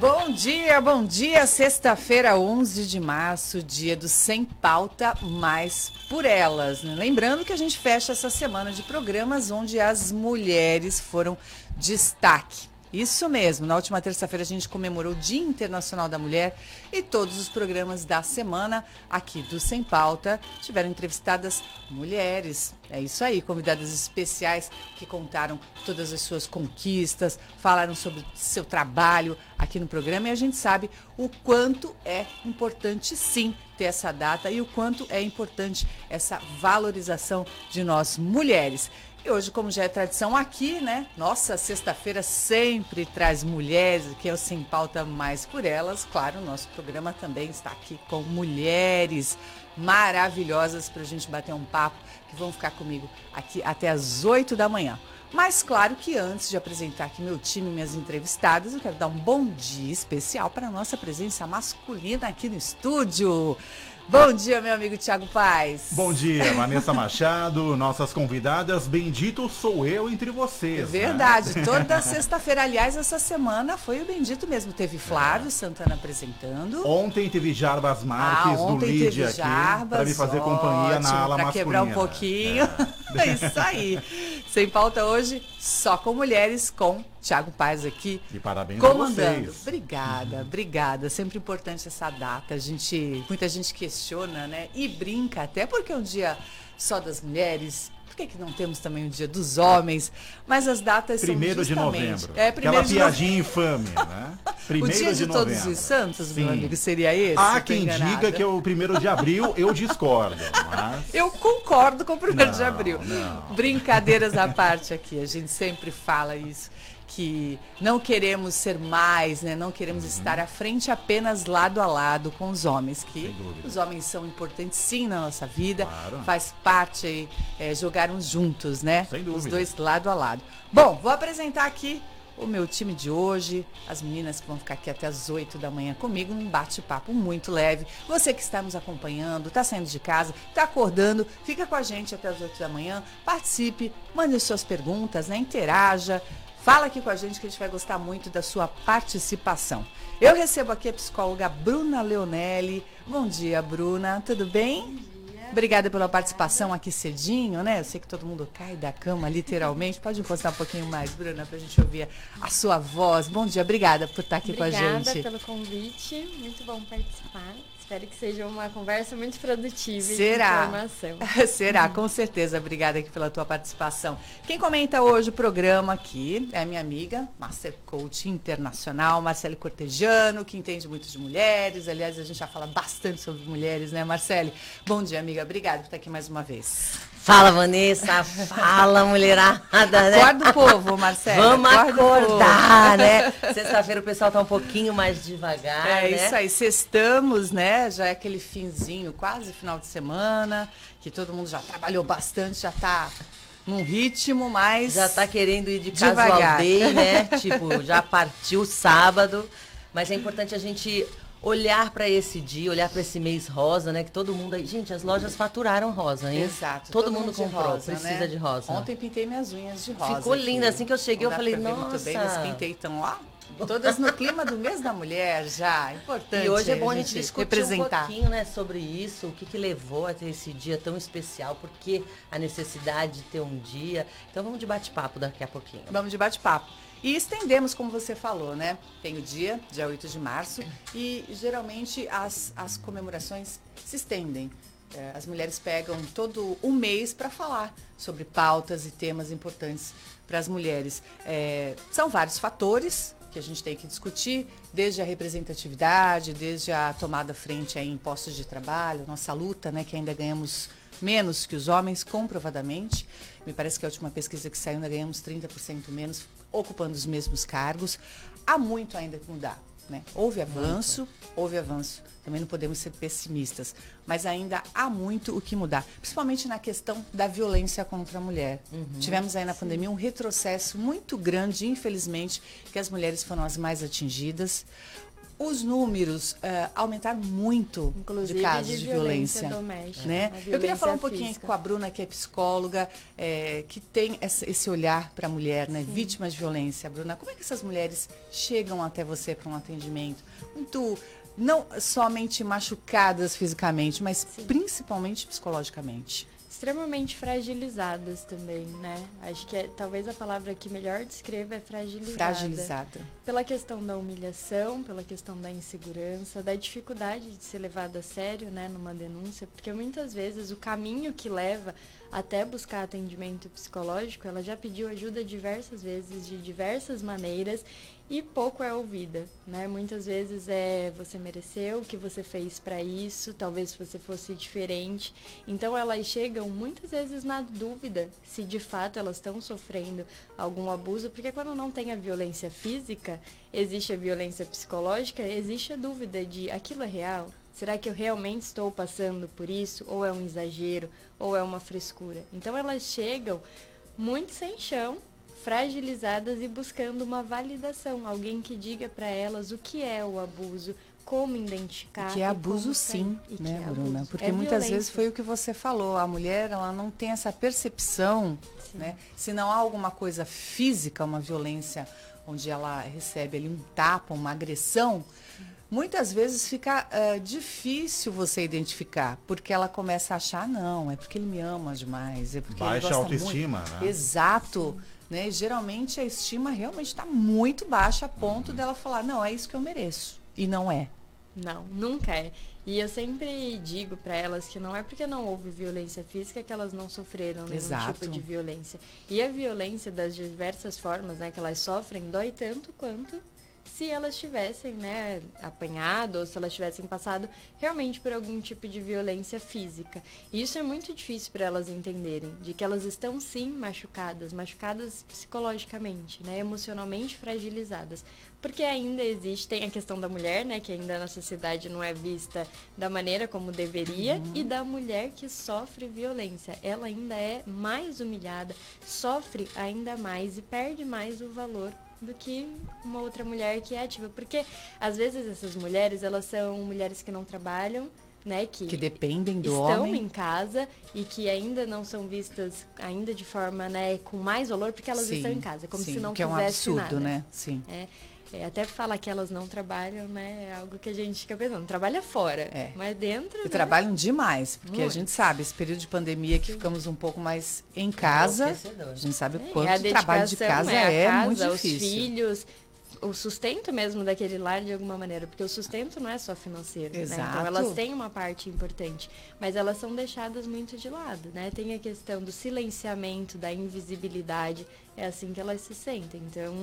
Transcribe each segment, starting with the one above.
Bom dia, bom dia. Sexta-feira, 11 de março, dia do Sem Pauta Mais por Elas. né? Lembrando que a gente fecha essa semana de programas onde as mulheres foram destaque. Isso mesmo, na última terça-feira a gente comemorou o Dia Internacional da Mulher e todos os programas da semana aqui do Sem Pauta tiveram entrevistadas mulheres. É isso aí, convidadas especiais que contaram todas as suas conquistas, falaram sobre seu trabalho aqui no programa e a gente sabe o quanto é importante sim ter essa data e o quanto é importante essa valorização de nós mulheres. E hoje, como já é tradição aqui, né? Nossa, sexta-feira sempre traz mulheres, que é o Sem Pauta Mais por Elas. Claro, o nosso programa também está aqui com mulheres maravilhosas para a gente bater um papo, que vão ficar comigo aqui até as 8 da manhã. Mas claro que antes de apresentar aqui meu time e minhas entrevistadas, eu quero dar um bom dia especial para a nossa presença masculina aqui no estúdio. Bom dia, meu amigo Tiago Paz. Bom dia, Vanessa Machado, nossas convidadas. Bendito sou eu entre vocês. né? Verdade, toda sexta-feira. Aliás, essa semana foi o Bendito mesmo. Teve Flávio Santana apresentando. Ontem teve Jarbas Marques ah, do ontem Lídia teve aqui Jarbas, para me fazer companhia ótimo, na ala pra masculina. quebrar um pouquinho. É. Isso aí. Sem pauta hoje, só com mulheres, com Tiago Paz aqui. E parabéns comandando. vocês. Obrigada, obrigada. Sempre importante essa data. A gente, muita gente questiona, né? E brinca até porque é um dia só das mulheres. Por que, que não temos também o dia dos homens? Mas as datas Primeiro são de novembro. É, primeiro Aquela de piadinha infame, né? o Primeiro dia de, todos novembro. os santos, meu Sim. amigo, seria esse? Há quem enganada. diga que é o primeiro de abril, eu discordo. Mas... Eu concordo com o primeiro de Não, abril. não. Brincadeiras à parte aqui, a gente sempre fala isso. Que não queremos ser mais, né? Não queremos estar à frente apenas lado a lado com os homens. Que os homens são importantes sim na nossa vida. Claro. Faz parte é, jogarmos juntos, né? Sem Os dúvida. dois lado a lado. Bom, vou apresentar aqui o meu time de hoje, as meninas que vão ficar aqui até as 8 da manhã comigo, um bate-papo muito leve. Você que está nos acompanhando, está saindo de casa, está acordando, fica com a gente até as 8 da manhã, participe, mande suas perguntas, né? Interaja, fala aqui com a gente que a gente vai gostar muito da sua participação. Eu recebo aqui a psicóloga Bruna Leonelli. Bom dia, Bruna, tudo bem? Obrigada pela participação aqui cedinho, né? Eu sei que todo mundo cai da cama, literalmente. Pode encostar um pouquinho mais, Bruna, pra gente ouvir a sua voz. Bom dia, obrigada por estar aqui com a Obrigada gente. pelo convite, muito bom participar. Espero que seja uma conversa muito produtiva Será? e de informação. Será, com certeza. Obrigada aqui pela tua participação. Quem comenta hoje o programa aqui é a minha amiga, Master Coach Internacional, Marcele Cortejano, que entende muito de mulheres. Aliás, a gente já fala bastante sobre mulheres, né, Marcele? Bom dia, amiga. Obrigada por estar aqui mais uma vez. Fala, Vanessa. Fala, mulherada, né? Acorda o povo, Marcele. Vamos acorda acordar, né? Sexta-feira o pessoal tá um pouquinho mais devagar, É né? isso aí, sextamos, né? Já é aquele finzinho, quase final de semana, que todo mundo já trabalhou bastante, já tá num ritmo, mas. Já tá querendo ir de casual Devagar. day, né? tipo, já partiu sábado. Mas é importante a gente olhar para esse dia, olhar para esse mês rosa, né? Que todo mundo aí. Gente, as lojas faturaram rosa, hein? Exato. Todo, mundo de comprou, rosa, precisa né? de rosa. Ontem pintei minhas unhas de rosa. Ficou linda, assim que eu cheguei, eu falei, ver muito bem, "Nossa." mas pintei então lá. Todas no clima do mês da mulher já. Importante. E hoje é bom a gente discutir representar. um pouquinho né, sobre isso, o que, que levou a ter esse dia tão especial, por que a necessidade de ter um dia. Então vamos de bate-papo daqui a pouquinho. Vamos de bate-papo. E estendemos, como você falou, né? Tem o dia, dia 8 de março, e geralmente as, as comemorações se estendem. É, as mulheres pegam todo um mês para falar sobre pautas e temas importantes para as mulheres. É, são vários fatores que a gente tem que discutir, desde a representatividade, desde a tomada frente em postos de trabalho, nossa luta, né, que ainda ganhamos menos que os homens, comprovadamente. Me parece que a última pesquisa que saiu ainda ganhamos 30% menos, ocupando os mesmos cargos. Há muito ainda que mudar. Né? Houve avanço, houve avanço. Também não podemos ser pessimistas. Mas ainda há muito o que mudar, principalmente na questão da violência contra a mulher. Tivemos aí na pandemia um retrocesso muito grande, infelizmente, que as mulheres foram as mais atingidas. Os números eh, aumentaram muito Inclusive de casos de de violência violência. doméstica, Né? a Eu queria violência falar um pouquinho física. com a Bruna, que é psicóloga, eh, que tem essa- esse olhar para a mulher, né? vítima de violência. Bruna, como é que essas mulheres chegam até você para um atendimento? Muito, não somente machucadas fisicamente, mas principalmente psicologicamente. Extremamente fragilizadas também, né? Acho que é, talvez a palavra que melhor descreva é fragilizada. Fragilizada. Pela questão da humilhação, pela questão da insegurança, da dificuldade de ser levada a sério, né, numa denúncia, porque muitas vezes o caminho que leva até buscar atendimento psicológico, ela já pediu ajuda diversas vezes, de diversas maneiras, e pouco é ouvida, né? Muitas vezes é você mereceu, o que você fez para isso, talvez você fosse diferente. Então elas chegam muitas vezes na dúvida se de fato elas estão sofrendo algum abuso, porque quando não tem a violência física, existe a violência psicológica, existe a dúvida de aquilo é real? Será que eu realmente estou passando por isso? Ou é um exagero? Ou é uma frescura? Então elas chegam muito sem chão, fragilizadas e buscando uma validação, alguém que diga para elas o que é o abuso, como identificar. Que é abuso sim. E né, é Bruna? abuso. Porque É muitas vezes violência. foi o que você falou, a mulher ela não tem essa percepção, Sim. né? Se não há alguma coisa física, uma violência onde ela recebe ali um tapa, uma agressão, muitas vezes fica eh, difícil você identificar, porque ela começa a achar, não, é porque ele me ama demais, é porque Baixa ele gosta autoestima, muito. né? Exato. Né? Geralmente a estima realmente está muito baixa a ponto dela falar, não, é isso que eu mereço. E não é. Não, nunca é. E eu sempre digo para elas que não é porque não houve violência física que elas não sofreram nenhum Exato. tipo de violência. E a violência das diversas formas né, que elas sofrem dói tanto quanto se elas tivessem né, apanhado ou se elas tivessem passado realmente por algum tipo de violência física. E isso é muito difícil para elas entenderem, de que elas estão sim machucadas, machucadas psicologicamente, né, emocionalmente fragilizadas. Porque ainda existe, tem a questão da mulher, né, que ainda na sociedade não é vista da maneira como deveria, e da mulher que sofre violência. Ela ainda é mais humilhada, sofre ainda mais e perde mais o valor do que uma outra mulher que é ativa. Porque às vezes essas mulheres, elas são mulheres que não trabalham, né, que, Que dependem do estão homem. em casa e que ainda não são vistas ainda de forma, né, com mais valor porque elas Sim, estão em casa, como sim, se não que é um absurdo, nada. né? Sim. É, é, até falar que elas não trabalham, né? É algo que a gente fica pensando. Trabalha fora, É. mas dentro. E né, trabalham demais, porque a Muito. gente sabe, esse período de pandemia que ficamos um pouco mais em casa, Enlouquecedor. a gente sabe o é, quanto a o trabalho de casa a é, casa, muito os difícil. filhos, o sustento mesmo daquele lar de alguma maneira, porque o sustento não é só financeiro, né? Exato. Então elas têm uma parte importante, mas elas são deixadas muito de lado, né? Tem a questão do silenciamento, da invisibilidade, é assim que elas se sentem. Então,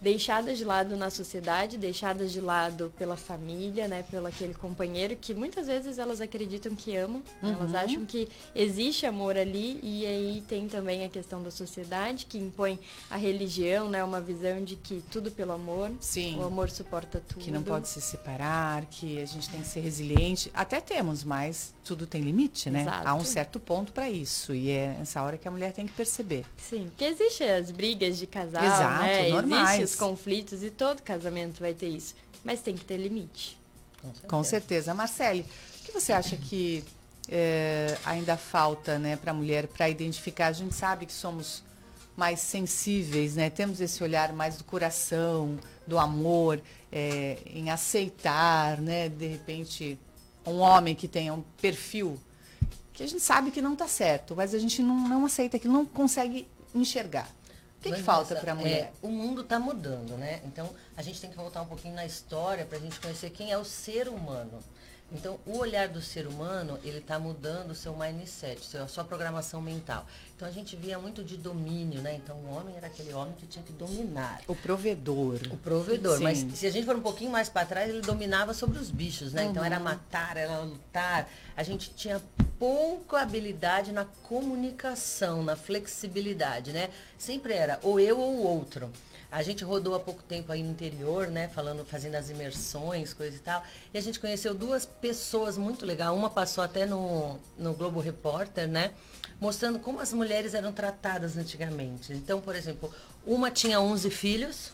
deixadas de lado na sociedade, deixadas de lado pela família, né, pelo aquele companheiro que muitas vezes elas acreditam que amam, Uhum. elas acham que existe amor ali e aí tem também a questão da sociedade que impõe a religião, né, uma visão de que tudo pelo amor, Sim. o amor suporta tudo. Que não pode se separar, que a gente tem que ser resiliente. Até temos, mas tudo tem limite, né? Exato. Há um certo ponto para isso. E é essa hora que a mulher tem que perceber. Sim, porque existem as brigas de casal, Exato, né? normais. Existem os conflitos e todo casamento vai ter isso, mas tem que ter limite. Com certeza. Marcele, o que você acha que é, ainda falta né, para a mulher para identificar? A gente sabe que somos mais sensíveis, né? Temos esse olhar mais do coração, do amor, é, em aceitar, né? De repente, um homem que tenha um perfil que a gente sabe que não está certo, mas a gente não, não aceita aquilo, não consegue enxergar. O que, que falta para a mulher? é, o mundo está mudando, né? Então a gente tem que voltar um pouquinho na história para a gente conhecer quem é o ser humano. Então o olhar do ser humano ele está mudando o seu mindset, a sua programação mental. Então a gente via muito de domínio, né? Então o homem era aquele homem que tinha que dominar. O provedor. O provedor, Sim. mas se a gente for um pouquinho mais para trás, ele dominava sobre os bichos, né? Então era matar, era lutar. A gente tinha pouca habilidade na comunicação, na flexibilidade, né? Sempre era ou eu ou o outro. A gente rodou há pouco tempo aí no interior, né? Falando, fazendo as imersões, coisa e tal. E a gente conheceu duas pessoas muito legais. Uma passou até no, no Globo Repórter, né? Mostrando como as mulheres eram tratadas antigamente. Então, por exemplo, uma tinha 11 filhos,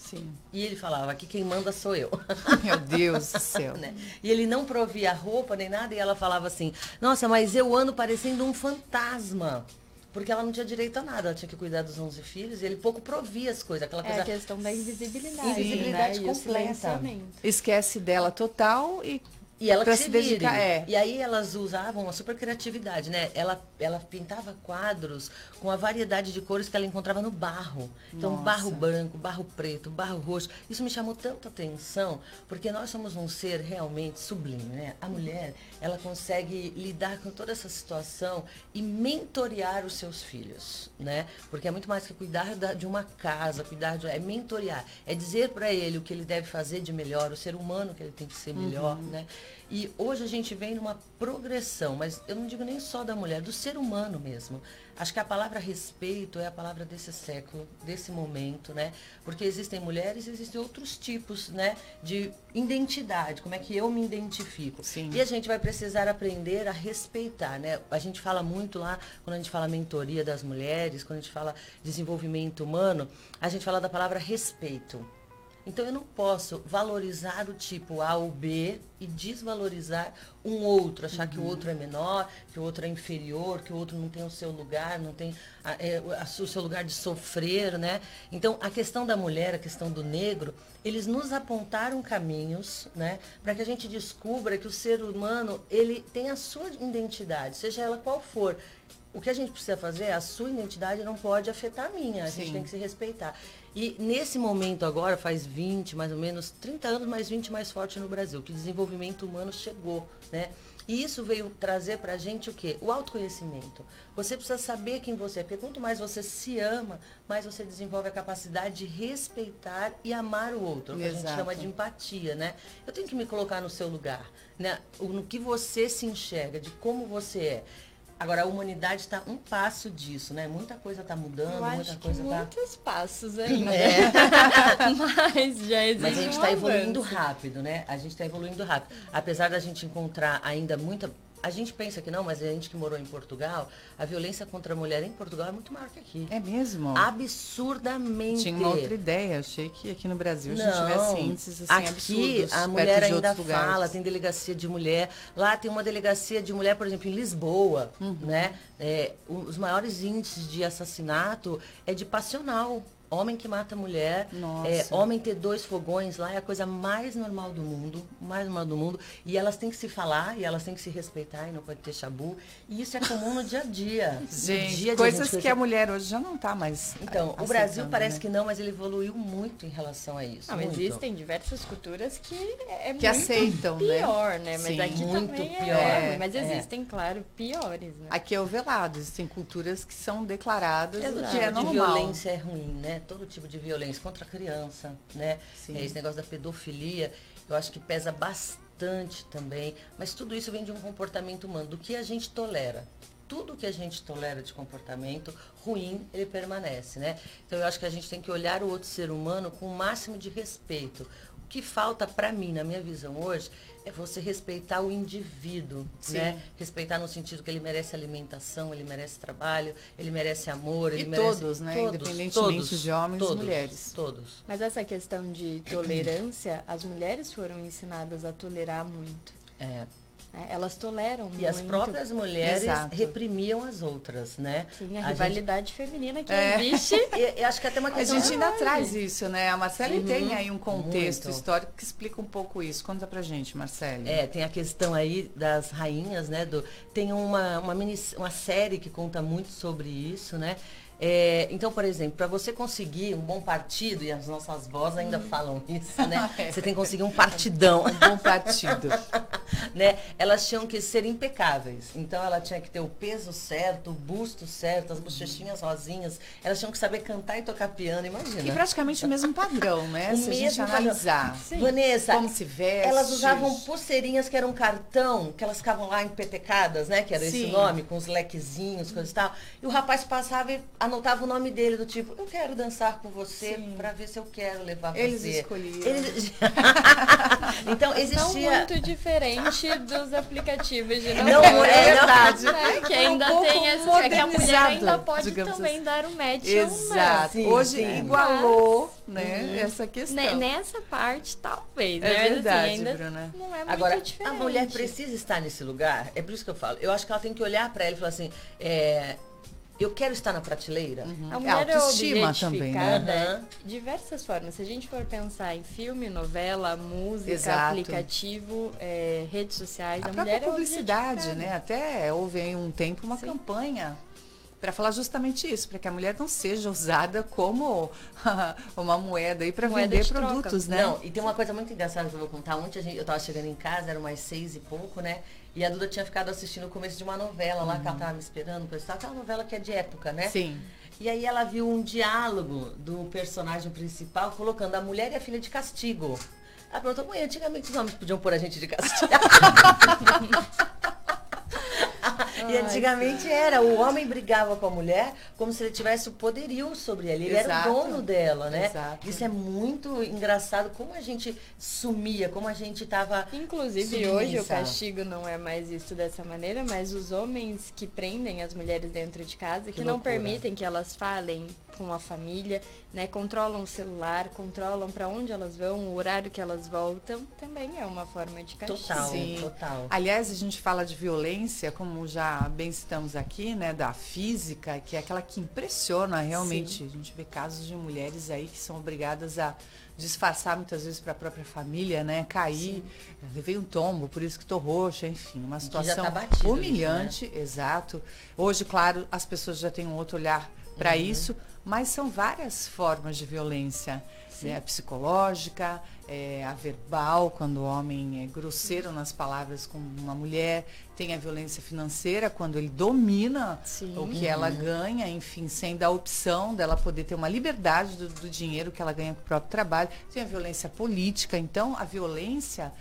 Sim. E ele falava que quem manda sou eu. Meu Deus do céu. né? E ele não provia roupa nem nada, e ela falava assim: Nossa, mas eu ando parecendo um fantasma. Porque ela não tinha direito a nada, ela tinha que cuidar dos 11 filhos e ele pouco provia as coisas. Aquela É coisa. a questão da invisibilidade, Invisibilidade né? E o completa. Esquece dela total e E ela que se se dedicar, vire. é. E aí elas usavam uma super criatividade, né? Ela, ela pintava quadros com a variedade de cores que ela encontrava no barro. Então, Nossa. barro branco, barro preto, barro roxo. Isso me chamou tanta atenção, porque nós somos um ser realmente sublime, né? A mulher, ela consegue lidar com toda essa situação e mentorear os seus filhos, né? Porque é muito mais que cuidar da- de uma casa, cuidar de... É mentorear. É dizer para ele o que ele deve fazer de melhor, o ser humano que ele tem que ser melhor, né? E hoje a gente vem numa progressão, mas eu não digo nem só da mulher, do ser humano mesmo. Acho que a palavra respeito é a palavra desse século, desse momento, né? Porque existem mulheres e existem outros tipos, né? De identidade, como é que eu me identifico. Sim. E a gente vai precisar aprender a respeitar, né? A gente fala muito lá, quando a gente fala mentoria das mulheres, quando a gente fala desenvolvimento humano, a gente fala da palavra respeito. Então eu não posso valorizar o tipo A ou B e desvalorizar um outro, achar que o outro é menor, que o outro é inferior, que o outro não tem o seu lugar, não tem a- é, a- o seu lugar de sofrer, né? Então a questão da mulher, a questão do negro, eles nos apontaram caminhos, né, para que a gente descubra que o ser humano ele tem a sua identidade, seja ela qual for. O que a gente precisa fazer, é a sua identidade não pode afetar a minha, a gente Sim. tem que se respeitar. E nesse momento agora, faz 20, mais ou menos, 30 anos, mais 20 mais forte no Brasil, que o desenvolvimento humano chegou, né? E isso veio trazer pra gente o quê? O autoconhecimento. Você precisa saber quem você é, porque quanto mais você se ama, mais você desenvolve a capacidade de respeitar e amar o outro, o que a gente chama de empatia, né? Eu tenho que me colocar no seu lugar, né? No que você se enxerga, de como você é. Agora, a humanidade está um passo disso, né? Muita coisa está mudando, Eu muita coisa está... muitos passos ainda. É. Mas já existe Mas a gente está evoluindo rápido, né? A gente está evoluindo rápido. Apesar da gente encontrar ainda muita. A gente pensa que não, mas a gente que morou em Portugal, a violência contra a mulher em Portugal é muito maior que aqui. é mesmo? Absurdamente. Tinha uma outra ideia. Achei que aqui no Brasil a gente Não, tivesse índices assim aqui absurdos. a perto mulher ainda lugares. fala, tem delegacia de mulher. Lá tem uma delegacia de mulher, por exemplo, em Lisboa, Uhum. né? É, os maiores índices de assassinato é de passional. Homem que mata mulher, Nossa. é, homem ter dois fogões lá é a coisa mais normal do mundo, mais normal do mundo. E elas têm que se falar, e elas têm que se respeitar, e não pode ter chabu. E isso é comum no dia a dia. Gente, dia a coisas gente que a mulher hoje já não está mais. Então, o Brasil né? parece que não, mas ele evoluiu muito em relação a isso. Não, muito. existem diversas culturas que é Que muito aceitam, né? pior, né? Mas Sim. aqui Muito também pior. é, mas É. existem, claro, piores, né? Aqui é o velado. Existem culturas que são declaradas Exato. que é tipo de normal. violência é ruim, né? Todo tipo de violência contra a criança, né? Sim. É, esse negócio da pedofilia, eu acho que pesa bastante também. Mas tudo isso vem de um comportamento humano, do que a gente tolera. Tudo que a gente tolera de comportamento ruim, ele permanece, né? Então eu acho que a gente tem que olhar o outro ser humano com o máximo de respeito. O que falta para mim, na minha visão hoje, é você respeitar o indivíduo, Sim. né? Respeitar no sentido que ele merece alimentação, ele merece trabalho, ele merece amor, E ele merece todos, né? Todos, Independentemente todos, de homens e todos, mulheres. Todos. Mas essa questão de tolerância, as mulheres foram ensinadas a tolerar muito. É. né? Elas toleram E muito. as próprias mulheres Exato. reprimiam as outras, né? Sim, a, A rivalidade feminina que É. existe. gente- eu acho que até uma A questão gente ainda Ai. traz isso, né? A Marcele Uhum, tem aí um contexto muito. histórico que explica um pouco isso. Conta pra gente, Marcele. É, tem a questão aí das rainhas, né? Do, tem uma, uma, mini, uma série que conta muito sobre isso, né? É, então, por exemplo, para você conseguir um bom partido, e as nossas vozes ainda falam isso, né? É. Você tem que conseguir um partidão. Um bom partido. né? Elas tinham que ser impecáveis. Então ela tinha que ter o peso certo, o busto certo, as bochechinhas rosinhas. Elas tinham que saber cantar e tocar piano, imagina. E praticamente o mesmo padrão, né? O Se a gente analisar. Vanessa, Como se veste. elas usavam pulseirinhas que eram cartão, que elas ficavam lá empetecadas, né? Que era esse Sim. nome, com os lequezinhos, coisas e tal. E o rapaz passava e anotava o nome dele, do tipo, eu quero dançar com você para ver se eu quero levar Eles você. escolhiam. Eles... então Não existia. muito diferente dos aplicativos de Não, namoro, é verdade. né? Que É um ainda tem essa. É que a mulher ainda pode também assim. dar o match Exato. Sim, Hoje sim. igualou, né, essa questão. não. Nessa parte, talvez. É né? Assim, verdade, ainda Bruna. Não é muito Agora, diferente. a mulher precisa estar nesse lugar. É por isso que eu falo. Eu acho que ela tem que olhar para ela e falar assim: é, eu quero estar na prateleira. A mulher é autoestima também, né? de diversas formas. Se a gente for pensar em filme, novela, música, Exato. aplicativo, é, redes sociais, A a, mulher é publicidade, objetificada. né? Até houve aí um tempo uma Sim. campanha para falar justamente isso, para que a mulher não seja usada como uma moeda aí para vender de troca. produtos, né? Não, e tem uma coisa muito engraçada que eu vou contar. Ontem a gente, eu tava chegando em casa, era umas seis e pouco, né? E a Duda tinha ficado assistindo o começo de uma novela lá, que ela tava me esperando, pessoal. Aquela novela que é de época, né? Sim. E aí ela viu um diálogo do personagem principal colocando a mulher e a filha de castigo. Ela perguntou, mãe, antigamente os homens podiam pôr a gente de castigo. e antigamente era, o homem brigava com a mulher como se ele tivesse o poderio sobre ela. Ele era Exato. o dono dela, né? Exato. Isso é muito engraçado, como a gente sumia, como a gente tava. Inclusive, submissa. hoje o castigo não é mais visto dessa maneira, mas os homens que prendem as mulheres dentro de casa, que, Que não permitem que elas falem com a família, né, controlam o celular, controlam para onde elas vão, o horário que elas voltam, também é uma forma de castigo. Total, Sim. total. Aliás, a gente fala de violência, como já bem citamos aqui, né, da física, que é aquela que impressiona realmente. A gente vê casos de mulheres aí que são obrigadas a disfarçar muitas vezes para a própria família, né, cair, levei um tombo, por isso que tô roxa, enfim, uma já situação tá batido isso, né? humilhante, exato. Hoje, claro, as pessoas já têm um outro olhar para Uhum. isso, mas são várias formas de violência. Né? A psicológica, é, a verbal, quando o homem é grosseiro nas palavras com uma mulher. Tem a violência financeira, quando ele domina Sim. o que ela ganha, enfim, sem dar opção dela poder ter uma liberdade do, do dinheiro que ela ganha com o próprio trabalho. Tem a violência política. Então, a violência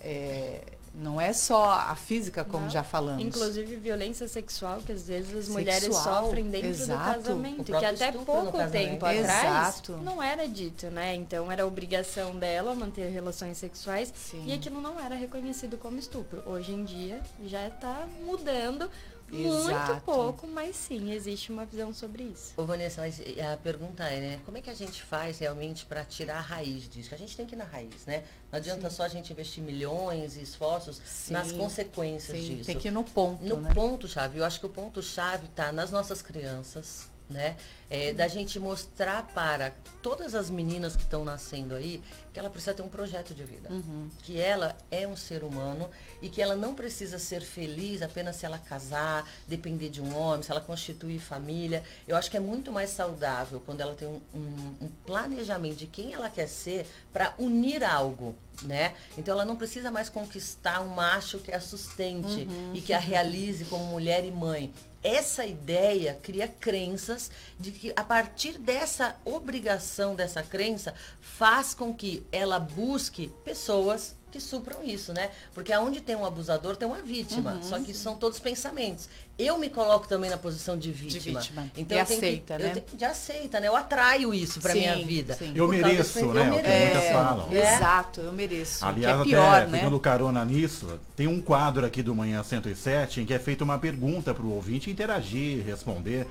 é, não é só a física, como Não. já falamos. Inclusive violência sexual, que às vezes as Sexual, mulheres sofrem dentro exato. do casamento, que até pouco tempo atrás Exato. não era dito, né? Então era obrigação dela manter relações sexuais Sim. e aquilo não era reconhecido como estupro. Hoje em dia já está mudando Exato. muito pouco, mas sim, existe uma visão sobre isso. Ô Vanessa, mas a pergunta é, né? Como é que a gente faz realmente para tirar a raiz disso? Que a gente tem que ir na raiz, né? Não adianta só a gente investir milhões e esforços Sim. nas consequências Sim, disso. tem que ir no ponto, No né? ponto-chave, eu acho que o ponto-chave está nas nossas crianças, né? É, da gente mostrar para todas as meninas que estão nascendo aí que ela precisa ter um projeto de vida. Uhum. Que ela é um ser humano e que ela não precisa ser feliz apenas se ela casar, depender de um homem, se ela constituir família. Eu acho que é muito mais saudável quando ela tem um, um- um planejamento de quem ela quer ser para unir algo. Né? Então ela não precisa mais conquistar um macho que a sustente e que a realize como mulher e mãe. Essa ideia cria crenças de que a partir dessa obrigação, dessa crença, faz com que ela busque pessoas que supram isso, né? Porque aonde tem um abusador tem uma vítima. Uhum. Só que são todos pensamentos. Eu me coloco também na posição de vítima. vítima. Então E eu tenho aceita, que, né? eu tenho, de aceita, né? Eu atraio isso para Sim, minha vida. sim. Eu Por mereço, né? Eu É o que mereço. muitas falam. É. Exato, eu mereço. Aliás, que é até pior, né? pegando carona nisso, tem um quadro aqui do Manhã 107 em que é feita uma pergunta para o ouvinte interagir, responder.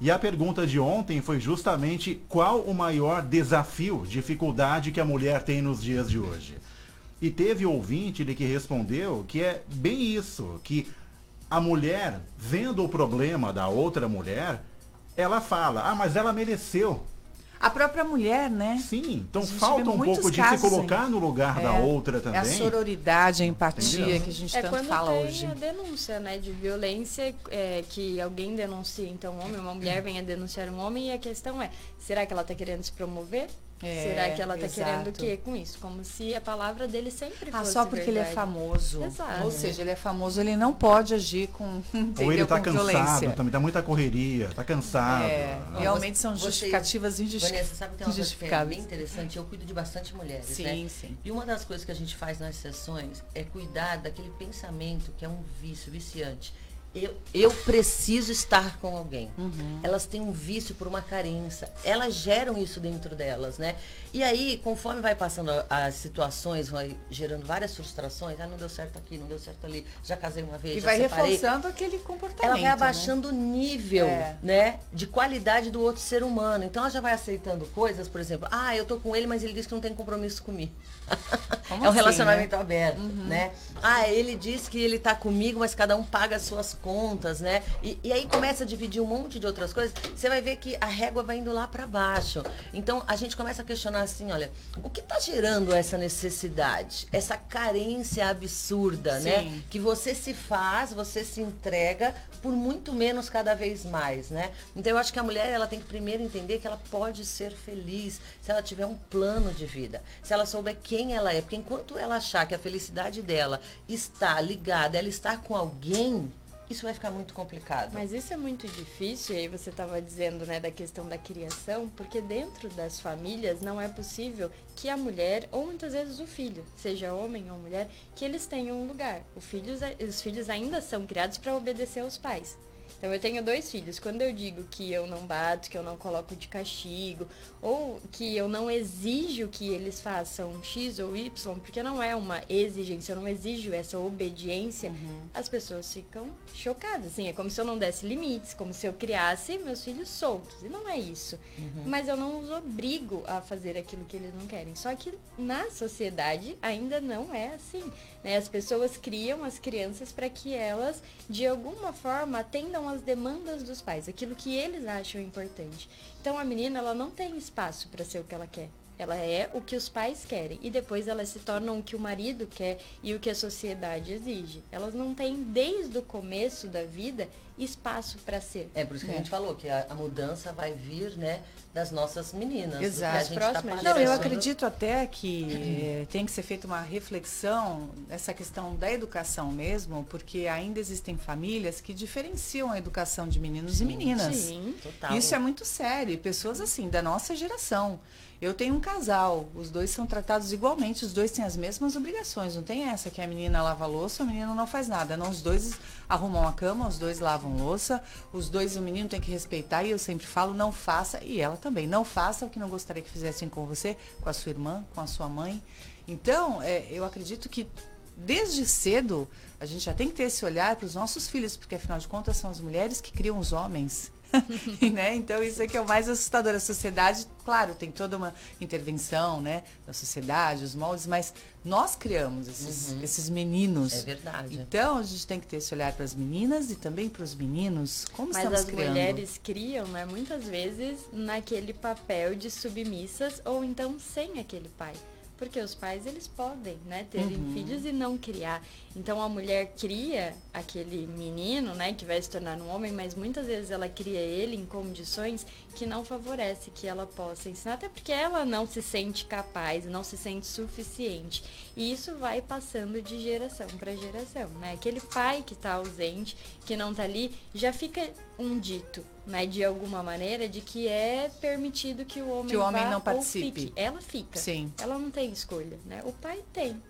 E a pergunta de ontem foi justamente qual o maior desafio, dificuldade que a mulher tem nos dias de hoje. E teve ouvinte de que respondeu que é bem isso, que a mulher, vendo o problema da outra mulher, ela fala, ah, mas ela mereceu. A própria mulher, né? Sim, então falta um pouco de se colocar no lugar da É. outra É também. a sororidade, a empatia Entendeu? que a gente É tanto quando fala tem hoje. a denúncia, né, de violência, é, que alguém denuncia, então um homem, uma mulher vem a denunciar um homem e a questão é, será que ela está querendo se promover? É, será que ela está querendo o quê com isso? Como se a palavra dele sempre Ah, fosse só porque ele é verdade. famoso. Exato. Ou seja, ele é famoso, ele não pode agir com? Ou ele tá com cansado, violência. também tá muita correria, tá cansado. É, Ah, realmente são justificativas injusti- Vanessa, sabe que tem uma coisa que é bem injustificáveis. interessante? Eu cuido de bastante mulheres, né? Sim, sim. E uma das coisas que a gente faz nas sessões é cuidar daquele pensamento que é um vício, viciante. Eu, eu preciso estar com alguém. Uhum. Elas têm um vício por uma carência. Elas geram isso dentro delas, né? E aí, conforme vai passando as situações, vai gerando várias frustrações. Ah, não deu certo aqui, não deu certo ali. Já casei uma vez, e já vai separei. reforçando aquele comportamento. Ela vai abaixando né? o nível, é. né? De qualidade do outro ser humano. Então ela já vai aceitando coisas, por exemplo, ah, eu tô com ele, mas ele diz que não tem compromisso comigo. Como é um assim, relacionamento né? aberto, uhum. né? Ah, ele diz que ele tá comigo, mas cada um paga as suas contas, né? E, e aí começa a dividir um monte de outras coisas. Você vai ver que a régua vai indo lá para baixo. Então a gente começa a questionar assim, olha, o que está gerando essa necessidade, essa carência absurda, né? Sim. né? Que você se faz, você se entrega por muito menos cada vez mais, né? Então eu acho que a mulher ela tem que primeiro entender que ela pode ser feliz se ela tiver um plano de vida, se ela souber quem ela é, porque enquanto ela achar que a felicidade dela está ligada, ela está com alguém, isso vai ficar muito complicado. Mas isso é muito difícil, e aí você estava dizendo, né, da questão da criação, porque dentro das famílias não é possível que a mulher, ou muitas vezes o filho, seja homem ou mulher, que eles tenham um lugar. Filho, os filhos ainda são criados para obedecer aos pais. Então eu tenho dois filhos. Quando eu digo que eu não bato, que eu não coloco de castigo, ou que eu não exijo que eles façam X ou Y, porque não é uma exigência, eu não exijo essa obediência, uhum. as pessoas ficam chocadas. Assim, é como se eu não desse limites, como se eu criasse meus filhos soltos. E não é isso. Uhum. Mas eu não os obrigo a fazer aquilo que eles não querem. Só que na sociedade ainda não é assim. Né? As pessoas criam as crianças para que elas, de alguma forma, atendam às demandas dos pais, aquilo que eles acham importante. Então a menina ela não tem espaço para ser o que ela quer. Ela é o que os pais querem e depois elas se tornam o que o marido quer e o que a sociedade exige. Elas não têm desde o começo da vida espaço para ser. É por isso que é. a gente falou que a, a, mudança vai vir, né, das nossas meninas. Exato. Tá não, eu acredito até que tem que ser feita uma reflexão nessa questão da educação mesmo, porque ainda existem famílias que diferenciam a educação de meninos sim, e meninas. Sim, total. Isso é muito sério. E pessoas assim da nossa geração. Eu tenho um casal, os dois são tratados igualmente, os dois têm as mesmas obrigações. Não tem essa que a menina lava a louça, o menino não faz nada. Não, os dois arrumam a cama, os dois lavam louça, os dois, o menino tem que respeitar, e eu sempre falo, não faça, e ela também, não faça o que não gostaria que fizessem com você, com a sua irmã, com a sua mãe. Então, é, eu acredito que desde cedo a gente já tem que ter esse olhar para os nossos filhos, porque afinal de contas são as mulheres que criam os homens. né? Então isso é que é o mais assustador. A sociedade, claro, tem toda uma intervenção né, da sociedade, os moldes, mas nós criamos esses, uhum. esses meninos. É verdade. Então a gente tem que ter esse olhar para as meninas e também para os meninos. Como mas estamos as criando? mulheres criam, né, muitas vezes, naquele papel de submissas ou então sem aquele pai. Porque os pais, eles podem, né, terem uhum. filhos e não criar. Então a mulher cria aquele menino, né, que vai se tornar um homem, mas muitas vezes ela cria ele em condições que não favorece que ela possa ensinar, até porque ela não se sente capaz, não se sente suficiente. E isso vai passando de geração para geração, né? Aquele pai que está ausente, que não está ali, já fica um dito, né, de alguma maneira, de que é permitido que o homem que o homem não participe. Fique. Ela fica. Sim. Ela não tem escolha, né? O pai tem.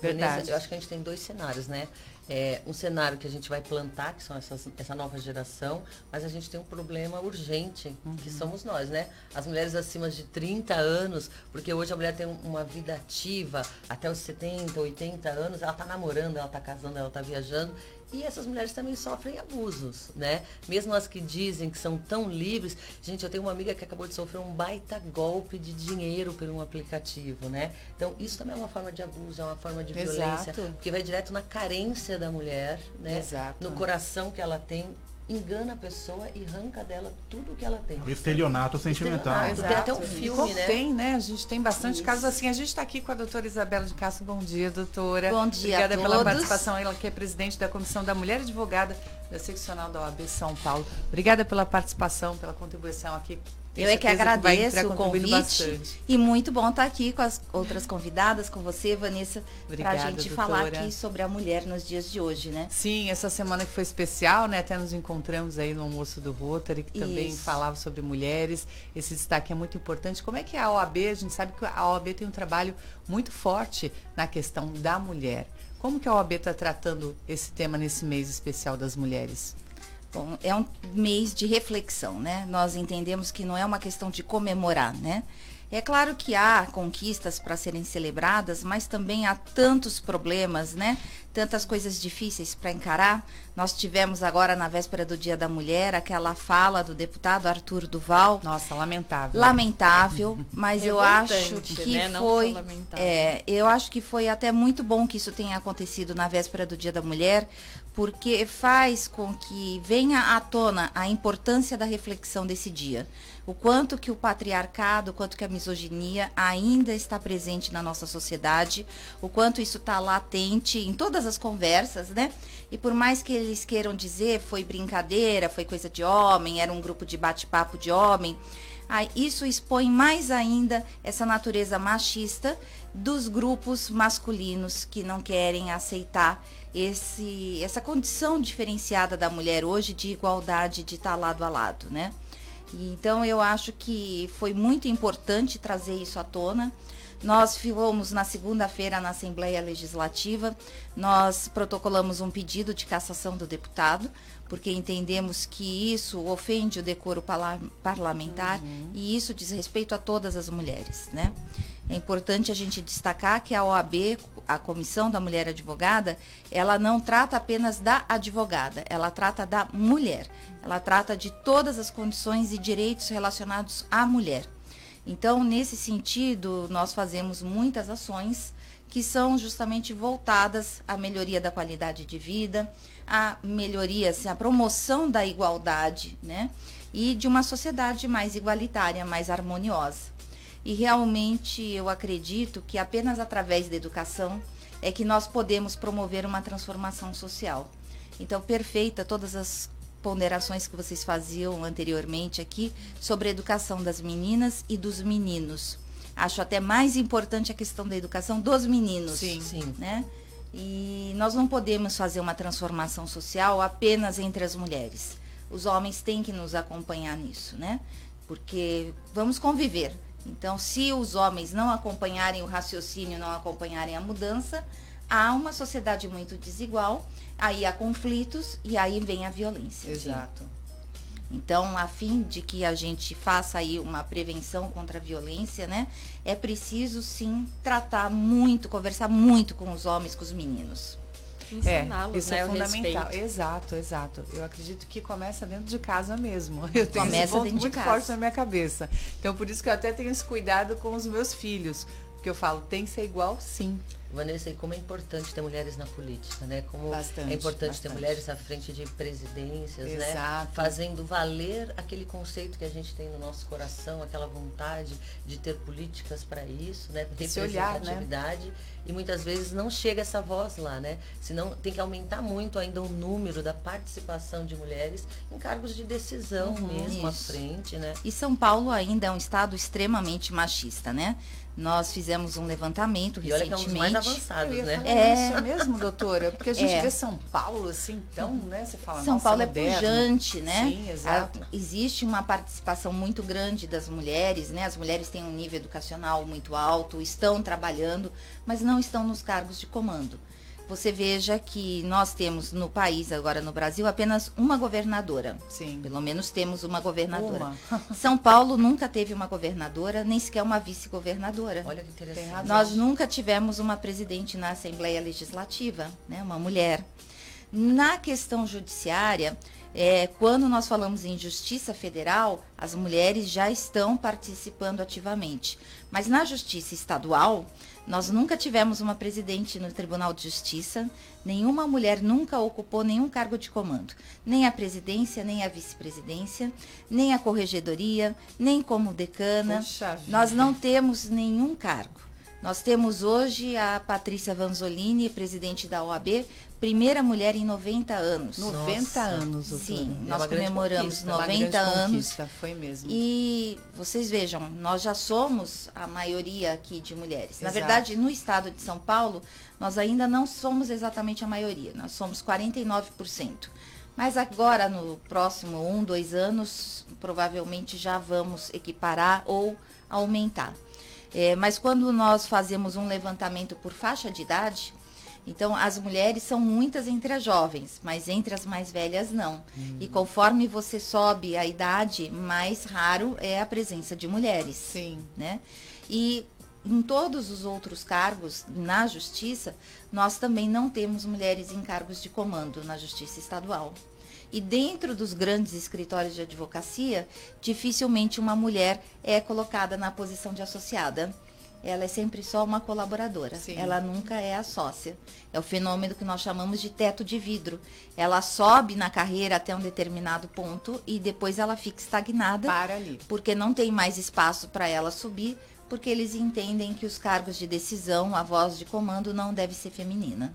Verdade. eu acho que a gente tem dois cenários, né? É, um cenário que a gente vai plantar, que são essas, essa nova geração, mas a gente tem um problema urgente, uhum. que somos nós, né? As mulheres acima de 30 anos, porque hoje a mulher tem uma vida ativa até os 70, 80 anos, ela está namorando, ela está casando, ela está viajando, e essas mulheres também sofrem abusos, né? Mesmo as que dizem que são tão livres. Gente, eu tenho uma amiga que acabou de sofrer um baita golpe de dinheiro por um aplicativo, né? Então, isso também é uma forma de abuso, é uma forma de violência. Exato. Porque vai direto na carência da mulher, né? Exato. No coração que ela tem engana a pessoa e arranca dela tudo o que ela tem. O estelionato sentimental. Estelionato. Tem até um filme, né? Tem, né? A gente tem bastante Isso. casos assim. A gente está aqui com a doutora Isabela de Castro. Bom dia, doutora. Bom dia Obrigada pela participação. Ela que é presidente da Comissão da Mulher Advogada da Seccional da OAB São Paulo. Obrigada pela participação, pela contribuição aqui eu é que agradeço o convite e muito bom estar aqui com as outras convidadas, com você, Vanessa, para a gente doutora. falar aqui sobre a mulher nos dias de hoje, né? Sim, essa semana que foi especial, né? Até nos encontramos aí no almoço do Rotary, que também Isso. falava sobre mulheres. Esse destaque é muito importante. Como é que é a OAB, a gente sabe que a OAB tem um trabalho muito forte na questão da mulher. Como que a OAB está tratando esse tema nesse mês especial das mulheres? Bom, é um mês de reflexão, né? Nós entendemos que não é uma questão de comemorar, né? É claro que há conquistas para serem celebradas, mas também há tantos problemas, né? Tantas coisas difíceis para encarar. Nós tivemos agora na véspera do Dia da Mulher aquela fala do deputado Arthur Duval. Nossa, lamentável. Lamentável, mas eu acho que né? foi, é, eu acho que foi até muito bom que isso tenha acontecido na véspera do Dia da Mulher, porque faz com que venha à tona a importância da reflexão desse dia. O quanto que o patriarcado, o quanto que a misoginia ainda está presente na nossa sociedade, o quanto isso está latente em todas as conversas, né? E por mais que eles queiram dizer foi brincadeira, foi coisa de homem, era um grupo de bate-papo de homem, isso expõe mais ainda essa natureza machista dos grupos masculinos que não querem aceitar esse, essa condição diferenciada da mulher hoje de igualdade de estar lado a lado, né? Então eu acho que foi muito importante trazer isso à tona. Nós fomos na segunda-feira na Assembleia Legislativa, nós protocolamos um pedido de cassação do deputado, porque entendemos que isso ofende o decoro parlamentar uhum. e isso diz respeito a todas as mulheres, né? É importante a gente destacar que a OAB, a Comissão da Mulher Advogada, ela não trata apenas da advogada, ela trata da mulher. Ela trata de todas as condições e direitos relacionados à mulher. Então, nesse sentido, nós fazemos muitas ações que são justamente voltadas à melhoria da qualidade de vida, à melhoria, assim, à promoção da igualdade, né? E de uma sociedade mais igualitária, mais harmoniosa. E realmente eu acredito que apenas através da educação é que nós podemos promover uma transformação social. Então, perfeita todas as ponderações que vocês faziam anteriormente aqui sobre a educação das meninas e dos meninos. Acho até mais importante a questão da educação dos meninos. Sim, sim. Né? E nós não podemos fazer uma transformação social apenas entre as mulheres. Os homens têm que nos acompanhar nisso, né? Porque vamos conviver. Então, se os homens não acompanharem o raciocínio, não acompanharem a mudança, há uma sociedade muito desigual, aí há conflitos e aí vem a violência. Exato. Então, a fim de que a gente faça aí uma prevenção contra a violência, né, é preciso sim tratar muito, conversar muito com os homens, com os meninos. É, isso é né, é fundamental. Exato, exato. Eu acredito que começa dentro de casa mesmo. Eu tenho começa esse ponto dentro muito de casa. forte na minha cabeça. Então, por isso que eu até tenho esse cuidado com os meus filhos. Porque eu falo, tem que ser igual sim. Vanessa, e como é importante ter mulheres na política, né? Como bastante, é importante bastante. ter mulheres à frente de presidências, né? Exato. né? Fazendo valer aquele conceito que a gente tem no nosso coração, aquela vontade de ter políticas para isso, né? Representatividade. Olhar, né? E muitas vezes não chega essa voz lá, né? Senão tem que aumentar muito ainda o número da participação de mulheres em cargos de decisão uhum, mesmo isso. à frente, né? E São Paulo ainda é um estado extremamente machista, né? Nós fizemos um levantamento e recentemente. Olha que é um mais avançados, né? É isso mesmo, doutora, porque a gente é. vê São Paulo assim, tão, né? Você fala, São Paulo é pujante, né? Sim, exato. A, existe uma participação muito grande das mulheres, né? As mulheres têm um nível educacional muito alto, estão trabalhando, mas não estão nos cargos de comando você veja que nós temos no país, agora no Brasil, apenas uma governadora. Sim. Pelo menos temos uma governadora. Uma. São Paulo nunca teve uma governadora, nem sequer uma vice-governadora. Olha que interessante. Nós nunca tivemos uma presidente na Assembleia Legislativa, né, uma mulher. Na questão judiciária, é, quando nós falamos em justiça federal, as mulheres já estão participando ativamente. Mas na justiça estadual, nós nunca tivemos uma presidente no Tribunal de Justiça, nenhuma mulher nunca ocupou nenhum cargo de comando, nem a presidência, nem a vice-presidência, nem a corregedoria, nem como decana. Poxa nós não temos nenhum cargo. Nós temos hoje a Patrícia Vanzolini, presidente da OAB, primeira mulher em 90 anos. 90 Nossa. anos, doutora. Sim, é nós comemoramos 90 anos. Foi mesmo. E vocês vejam, nós já somos a maioria aqui de mulheres. Exato. Na verdade, no estado de São Paulo, nós ainda não somos exatamente a maioria, nós somos 49%. Mas agora, no próximo um, dois anos, provavelmente já vamos equiparar ou aumentar. É, mas quando nós fazemos um levantamento por faixa de idade, Então, as mulheres são muitas entre as jovens, mas entre as mais velhas, não. Hum. E conforme você sobe a idade, mais raro é a presença de mulheres. Sim. Né? E em todos os outros cargos na justiça, nós também não temos mulheres em cargos de comando na justiça estadual. E dentro dos grandes escritórios de advocacia, dificilmente uma mulher é colocada na posição de associada ela é sempre só uma colaboradora. Sim. Ela nunca é a sócia. É o fenômeno que nós chamamos de teto de vidro. Ela sobe na carreira até um determinado ponto e depois ela fica estagnada. Para ali. Porque não tem mais espaço para ela subir, porque eles entendem que os cargos de decisão, a voz de comando, não deve ser feminina.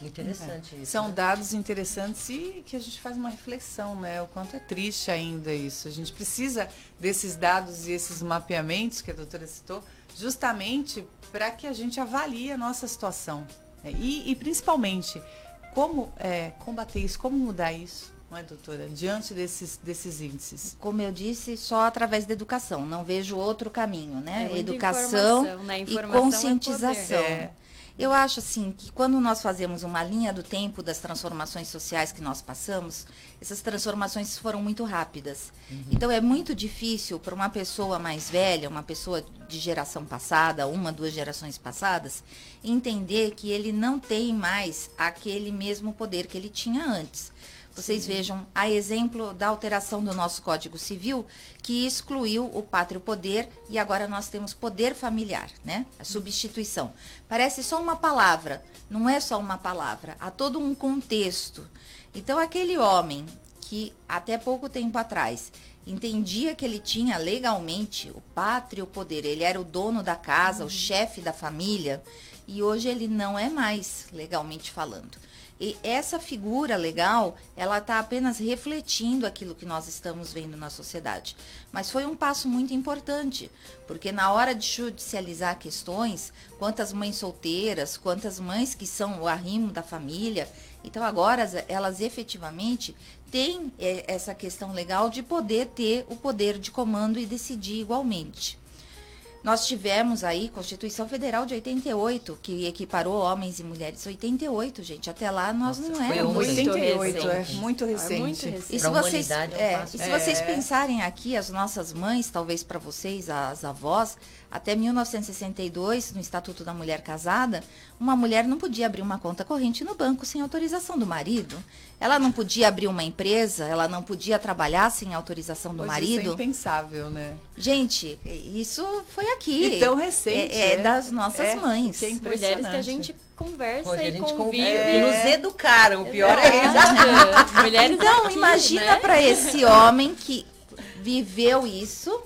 Interessante é. isso. São né? dados interessantes e que a gente faz uma reflexão, né? O quanto é triste ainda isso. A gente precisa desses dados e esses mapeamentos que a doutora citou justamente para que a gente avalie a nossa situação. Né? E, e, principalmente, como é, combater isso, como mudar isso, não é, doutora? Diante desses, desses índices. Como eu disse, só através da educação. Não vejo outro caminho, né? É educação né? e é conscientização. É eu acho assim que quando nós fazemos uma linha do tempo das transformações sociais que nós passamos, essas transformações foram muito rápidas. Uhum. Então é muito difícil para uma pessoa mais velha, uma pessoa de geração passada, uma, duas gerações passadas, entender que ele não tem mais aquele mesmo poder que ele tinha antes. Vocês Sim. vejam a exemplo da alteração do nosso Código Civil, que excluiu o pátrio poder e agora nós temos poder familiar, né? A substituição. Parece só uma palavra, não é só uma palavra, há todo um contexto. Então aquele homem que até pouco tempo atrás entendia que ele tinha legalmente o pátrio poder, ele era o dono da casa, uhum. o chefe da família, e hoje ele não é mais legalmente falando. E essa figura legal, ela está apenas refletindo aquilo que nós estamos vendo na sociedade. Mas foi um passo muito importante, porque na hora de judicializar questões, quantas mães solteiras, quantas mães que são o arrimo da família, então agora elas efetivamente têm é, essa questão legal de poder ter o poder de comando e decidir igualmente. Nós tivemos aí Constituição Federal de 88, que equiparou homens e mulheres. 88, gente. Até lá nós Nossa, não éramos. Foi 88, é muito recente. É muito recente. E se, vocês, é, é, e se vocês pensarem aqui, as nossas mães, talvez para vocês, as avós, até 1962, no Estatuto da Mulher Casada, uma mulher não podia abrir uma conta corrente no banco sem autorização do marido. Ela não podia abrir uma empresa, ela não podia trabalhar sem autorização do pois marido. Isso é impensável, né? Gente, isso foi aqui. E tão recente. É, é das nossas é, mães. Que é Mulheres que a gente conversa Hoje e convive. É. E nos educaram, o pior é isso. Mulheres então, aqui, imagina né? para esse homem que viveu isso,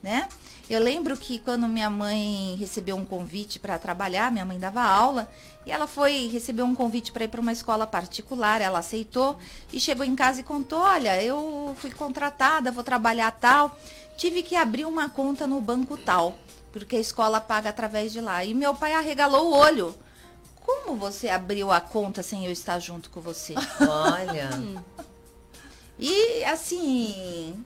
né? Eu lembro que quando minha mãe recebeu um convite para trabalhar, minha mãe dava aula, e ela foi receber um convite para ir para uma escola particular, ela aceitou e chegou em casa e contou: "Olha, eu fui contratada, vou trabalhar tal, tive que abrir uma conta no banco tal, porque a escola paga através de lá". E meu pai arregalou o olho. Como você abriu a conta sem eu estar junto com você? Olha. e assim,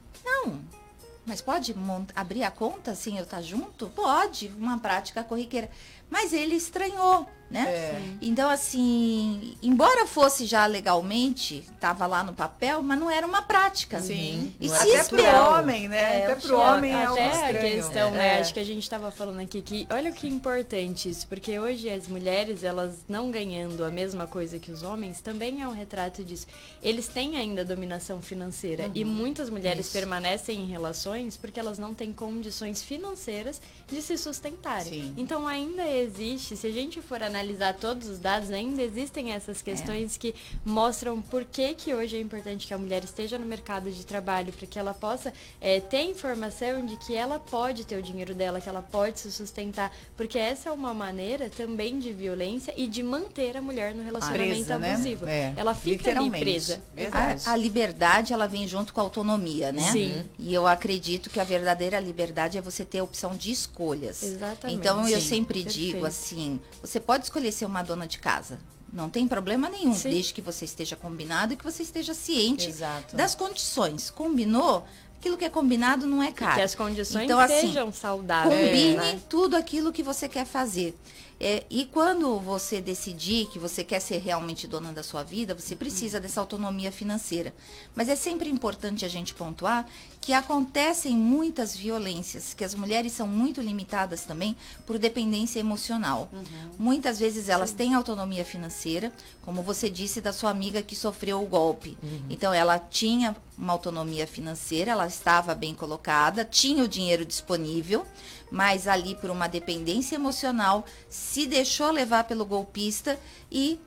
mas pode abrir a conta sem eu estar junto? Pode, uma prática corriqueira. Mas ele estranhou né? É. Então, assim, embora fosse já legalmente, estava lá no papel, mas não era uma prática. Sim. E se até para o homem, né? É, até para o homem é Até a questão, né? É. Acho que a gente estava falando aqui que, olha que importante isso, porque hoje as mulheres, elas não ganhando a mesma coisa que os homens, também é um retrato disso. Eles têm ainda dominação financeira uhum. e muitas mulheres isso. permanecem em relações porque elas não têm condições financeiras de se sustentarem. Sim. Então, ainda existe, se a gente for analisar analisar todos os dados, ainda existem essas questões é. que mostram por que, que hoje é importante que a mulher esteja no mercado de trabalho, para que ela possa é, ter informação de que ela pode ter o dinheiro dela, que ela pode se sustentar, porque essa é uma maneira também de violência e de manter a mulher no relacionamento presa, né? abusivo. Né? É, ela fica ali presa. A, a, liberdade, ela vem junto com a autonomia, né? Sim. E eu acredito que a verdadeira liberdade é você ter a opção de escolhas. Exatamente. Então eu Sim. sempre Perfeito. digo assim, você pode escolher ser uma dona de casa. Não tem problema nenhum, Sim. desde que você esteja combinado e que você esteja ciente Exato. das condições. Combinou? aquilo que é combinado não é caro. que as condições então, assim, sejam saudáveis. Combine né? tudo aquilo que você quer fazer. É, e quando você decidir que você quer ser realmente dona da sua vida, você precisa dessa autonomia financeira. Mas é sempre importante a gente pontuar que acontecem muitas violências, que as mulheres são muito limitadas também por dependência emocional. Uhum. Muitas vezes elas Sim. têm autonomia financeira, como você disse da sua amiga que sofreu o golpe. Uhum. Então ela tinha uma autonomia financeira, ela estava bem colocada, tinha o dinheiro disponível, mas ali por uma dependência emocional se deixou levar pelo golpista e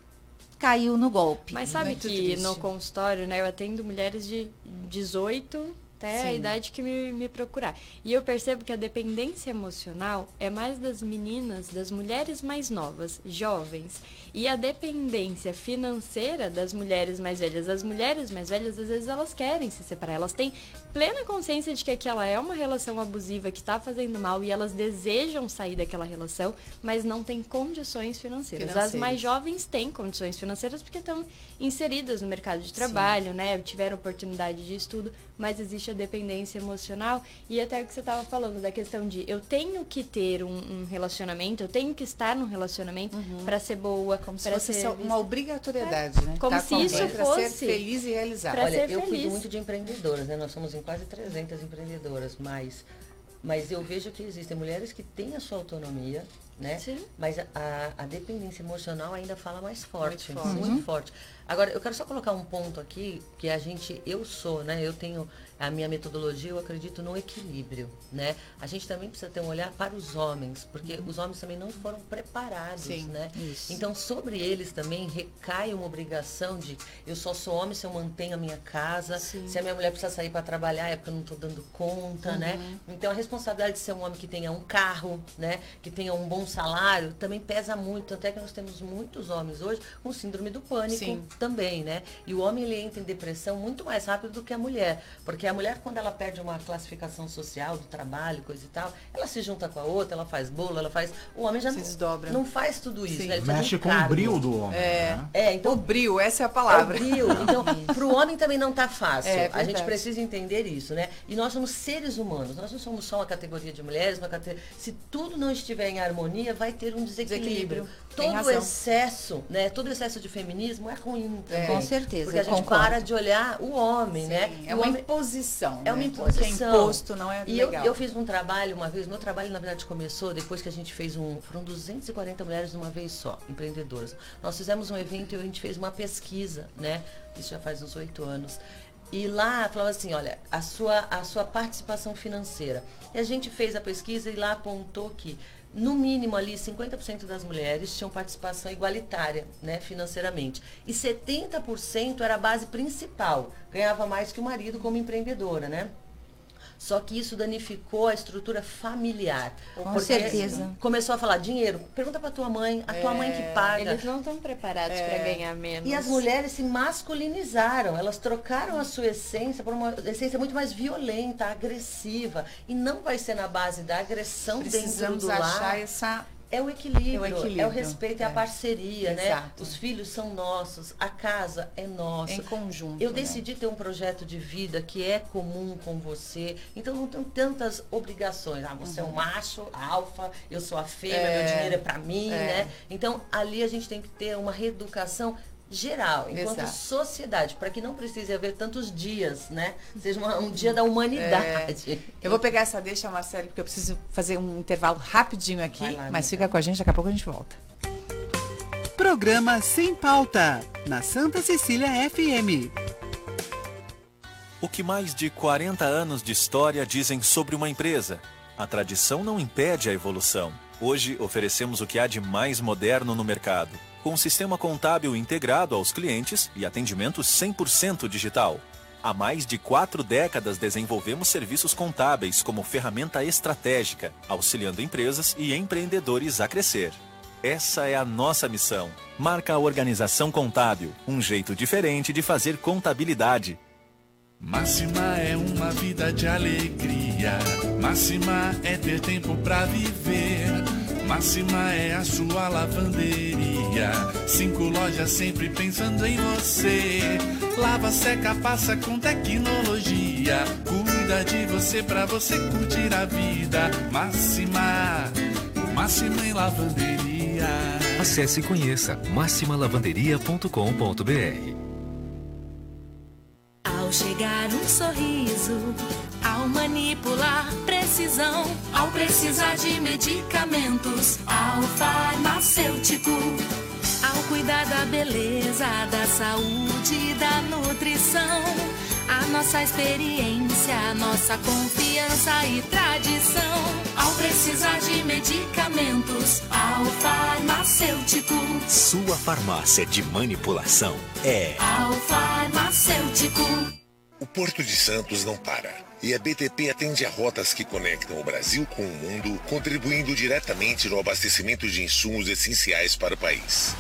caiu no golpe. Mas sabe Muito que triste. no consultório, né, eu atendo mulheres de 18 até Sim. a idade que me, me procurar. E eu percebo que a dependência emocional é mais das meninas, das mulheres mais novas, jovens. E a dependência financeira das mulheres mais velhas. As mulheres mais velhas, às vezes, elas querem se separar. Elas têm plena consciência de que aquela é uma relação abusiva que está fazendo mal e elas desejam sair daquela relação, mas não têm condições financeiras. financeiras. As mais jovens têm condições financeiras porque estão inseridas no mercado de trabalho, Sim. né? Tiveram oportunidade de estudo, mas existe a dependência emocional e até o que você estava falando da questão de eu tenho que ter um, um relacionamento, eu tenho que estar num relacionamento uhum. para ser boa, como se fosse ser uma obrigatoriedade, é. né? Como tá se isso fosse ser feliz e realizado. Olha, eu feliz. cuido muito de empreendedoras, né? Nós somos em quase 300 empreendedoras, mas mas eu vejo que existem mulheres que têm a sua autonomia, né? Sim. Mas a, a, dependência emocional ainda fala mais forte, muito forte. Muito forte. Agora, eu quero só colocar um ponto aqui que a gente, eu sou, né? Eu tenho a minha metodologia, eu acredito no equilíbrio, né? A gente também precisa ter um olhar para os homens, porque uhum. os homens também não foram preparados, Sim, né? Isso. Então, sobre eles também recai uma obrigação de eu só sou homem se eu mantenho a minha casa, Sim. se a minha mulher precisa sair para trabalhar é porque eu não estou dando conta, né? uhum. né? Então, a responsabilidade de ser um homem que tenha um carro, né? Que tenha um bom salário, também pesa muito, até que nós temos muitos homens hoje com síndrome do pânico Sim. também, né? E o homem ele entra em depressão muito mais rápido do que a mulher, porque a mulher, quando ela perde uma classificação social do trabalho, coisa e tal, ela se junta com a outra, ela faz bolo, ela faz. O homem já se não, desdobra. não faz tudo isso. Né? Mexe com o brilho do homem. É, né? é então. O brilho, essa é a palavra. É o brilho. Então, para o homem também não tá fácil. É, a gente precisa entender isso, né? E nós somos seres humanos, nós não somos só uma categoria de mulheres, uma categoria. Se tudo não estiver em harmonia, vai ter um desequilíbrio. desequilíbrio. Todo excesso, né? Todo excesso de feminismo é ruim. É, com certeza. Porque a gente concordo. para de olhar o homem, Sim, né? É uma imposição. É uma né? imposição. Que é imposto, não é e legal. Eu, eu fiz um trabalho uma vez, meu trabalho na verdade começou depois que a gente fez um. Foram 240 mulheres de uma vez só, empreendedoras. Nós fizemos um evento e a gente fez uma pesquisa, né? Isso já faz uns oito anos. E lá falava assim, olha, a sua, a sua participação financeira. E a gente fez a pesquisa e lá apontou que no mínimo ali 50% das mulheres tinham participação igualitária, né, financeiramente. E 70% era a base principal, ganhava mais que o marido como empreendedora, né? Só que isso danificou a estrutura familiar. Com certeza. Começou a falar dinheiro. Pergunta para tua mãe, a tua é, mãe que paga. Eles não estão preparados é. para ganhar menos. E as mulheres se masculinizaram. Elas trocaram a sua essência por uma essência muito mais violenta, agressiva. E não vai ser na base da agressão Precisamos dentro do lar. achar essa é o equilíbrio, é o, equilíbrio, é o respeito, é, a é. parceria, né? Exato. né? Os filhos são nossos, a casa é nossa. Em conjunto. Eu né? decidi ter um projeto de vida que é comum com você, então não tem tantas obrigações. Ah, você uhum. é um macho, alfa, eu sou a fêmea, é, meu dinheiro é para mim, é. né? Então ali a gente tem que ter uma reeducação geral, enquanto Exato. sociedade, para que não precise haver tantos dias, né? Seja uma, um dia da humanidade. É. Eu vou pegar essa deixa, Marcelo, porque eu preciso fazer um intervalo rapidinho aqui, lá, mas fica com a gente, daqui a pouco a gente volta. Programa Sem Pauta, na Santa Cecília FM. O que mais de 40 anos de história dizem sobre uma empresa? A tradição não impede a evolução. Hoje oferecemos o que há de mais moderno no mercado com um sistema contábil integrado aos clientes e atendimento 100% digital. Há mais de quatro décadas desenvolvemos serviços contábeis como ferramenta estratégica, auxiliando empresas e empreendedores a crescer. Essa é a nossa missão. Marca a organização contábil, um jeito diferente de fazer contabilidade. Máxima é uma vida de alegria. Máxima é ter tempo para viver. Máxima é a sua lavanderia. Cinco lojas sempre pensando em você. Lava, seca, passa com tecnologia. Cuida de você pra você curtir a vida. Máxima, máxima em lavanderia. Acesse e conheça maximalavanderia.com.br. Ao chegar um sorriso, ao manipular precisão, ao precisar de medicamentos, ao farmacêutico, ao cuidar da beleza, da saúde e da nutrição a nossa experiência, a nossa confiança e tradição. Ao precisar de medicamentos, ao farmacêutico. Sua farmácia de manipulação é. Ao farmacêutico. O Porto de Santos não para. E a BTP atende a rotas que conectam o Brasil com o mundo, contribuindo diretamente no abastecimento de insumos essenciais para o país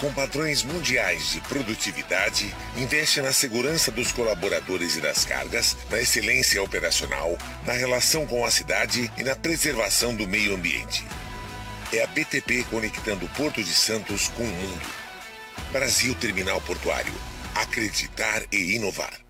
com padrões mundiais de produtividade, investe na segurança dos colaboradores e das cargas, na excelência operacional, na relação com a cidade e na preservação do meio ambiente. É a BTP conectando o Porto de Santos com o mundo. Brasil Terminal Portuário. Acreditar e inovar.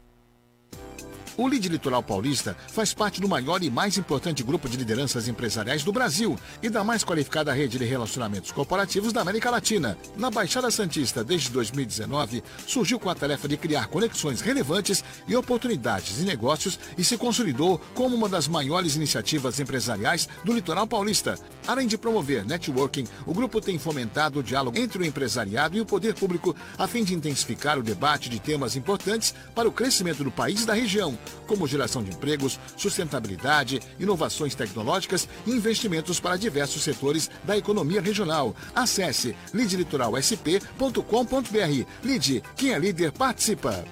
O LID Litoral Paulista faz parte do maior e mais importante grupo de lideranças empresariais do Brasil e da mais qualificada rede de relacionamentos corporativos da América Latina. Na Baixada Santista, desde 2019, surgiu com a tarefa de criar conexões relevantes e oportunidades de negócios e se consolidou como uma das maiores iniciativas empresariais do litoral paulista. Além de promover networking, o grupo tem fomentado o diálogo entre o empresariado e o poder público a fim de intensificar o debate de temas importantes para o crescimento do país e da região como geração de empregos, sustentabilidade, inovações tecnológicas e investimentos para diversos setores da economia regional. Acesse lidlitoralsp.com.br. Lide, quem é líder participa.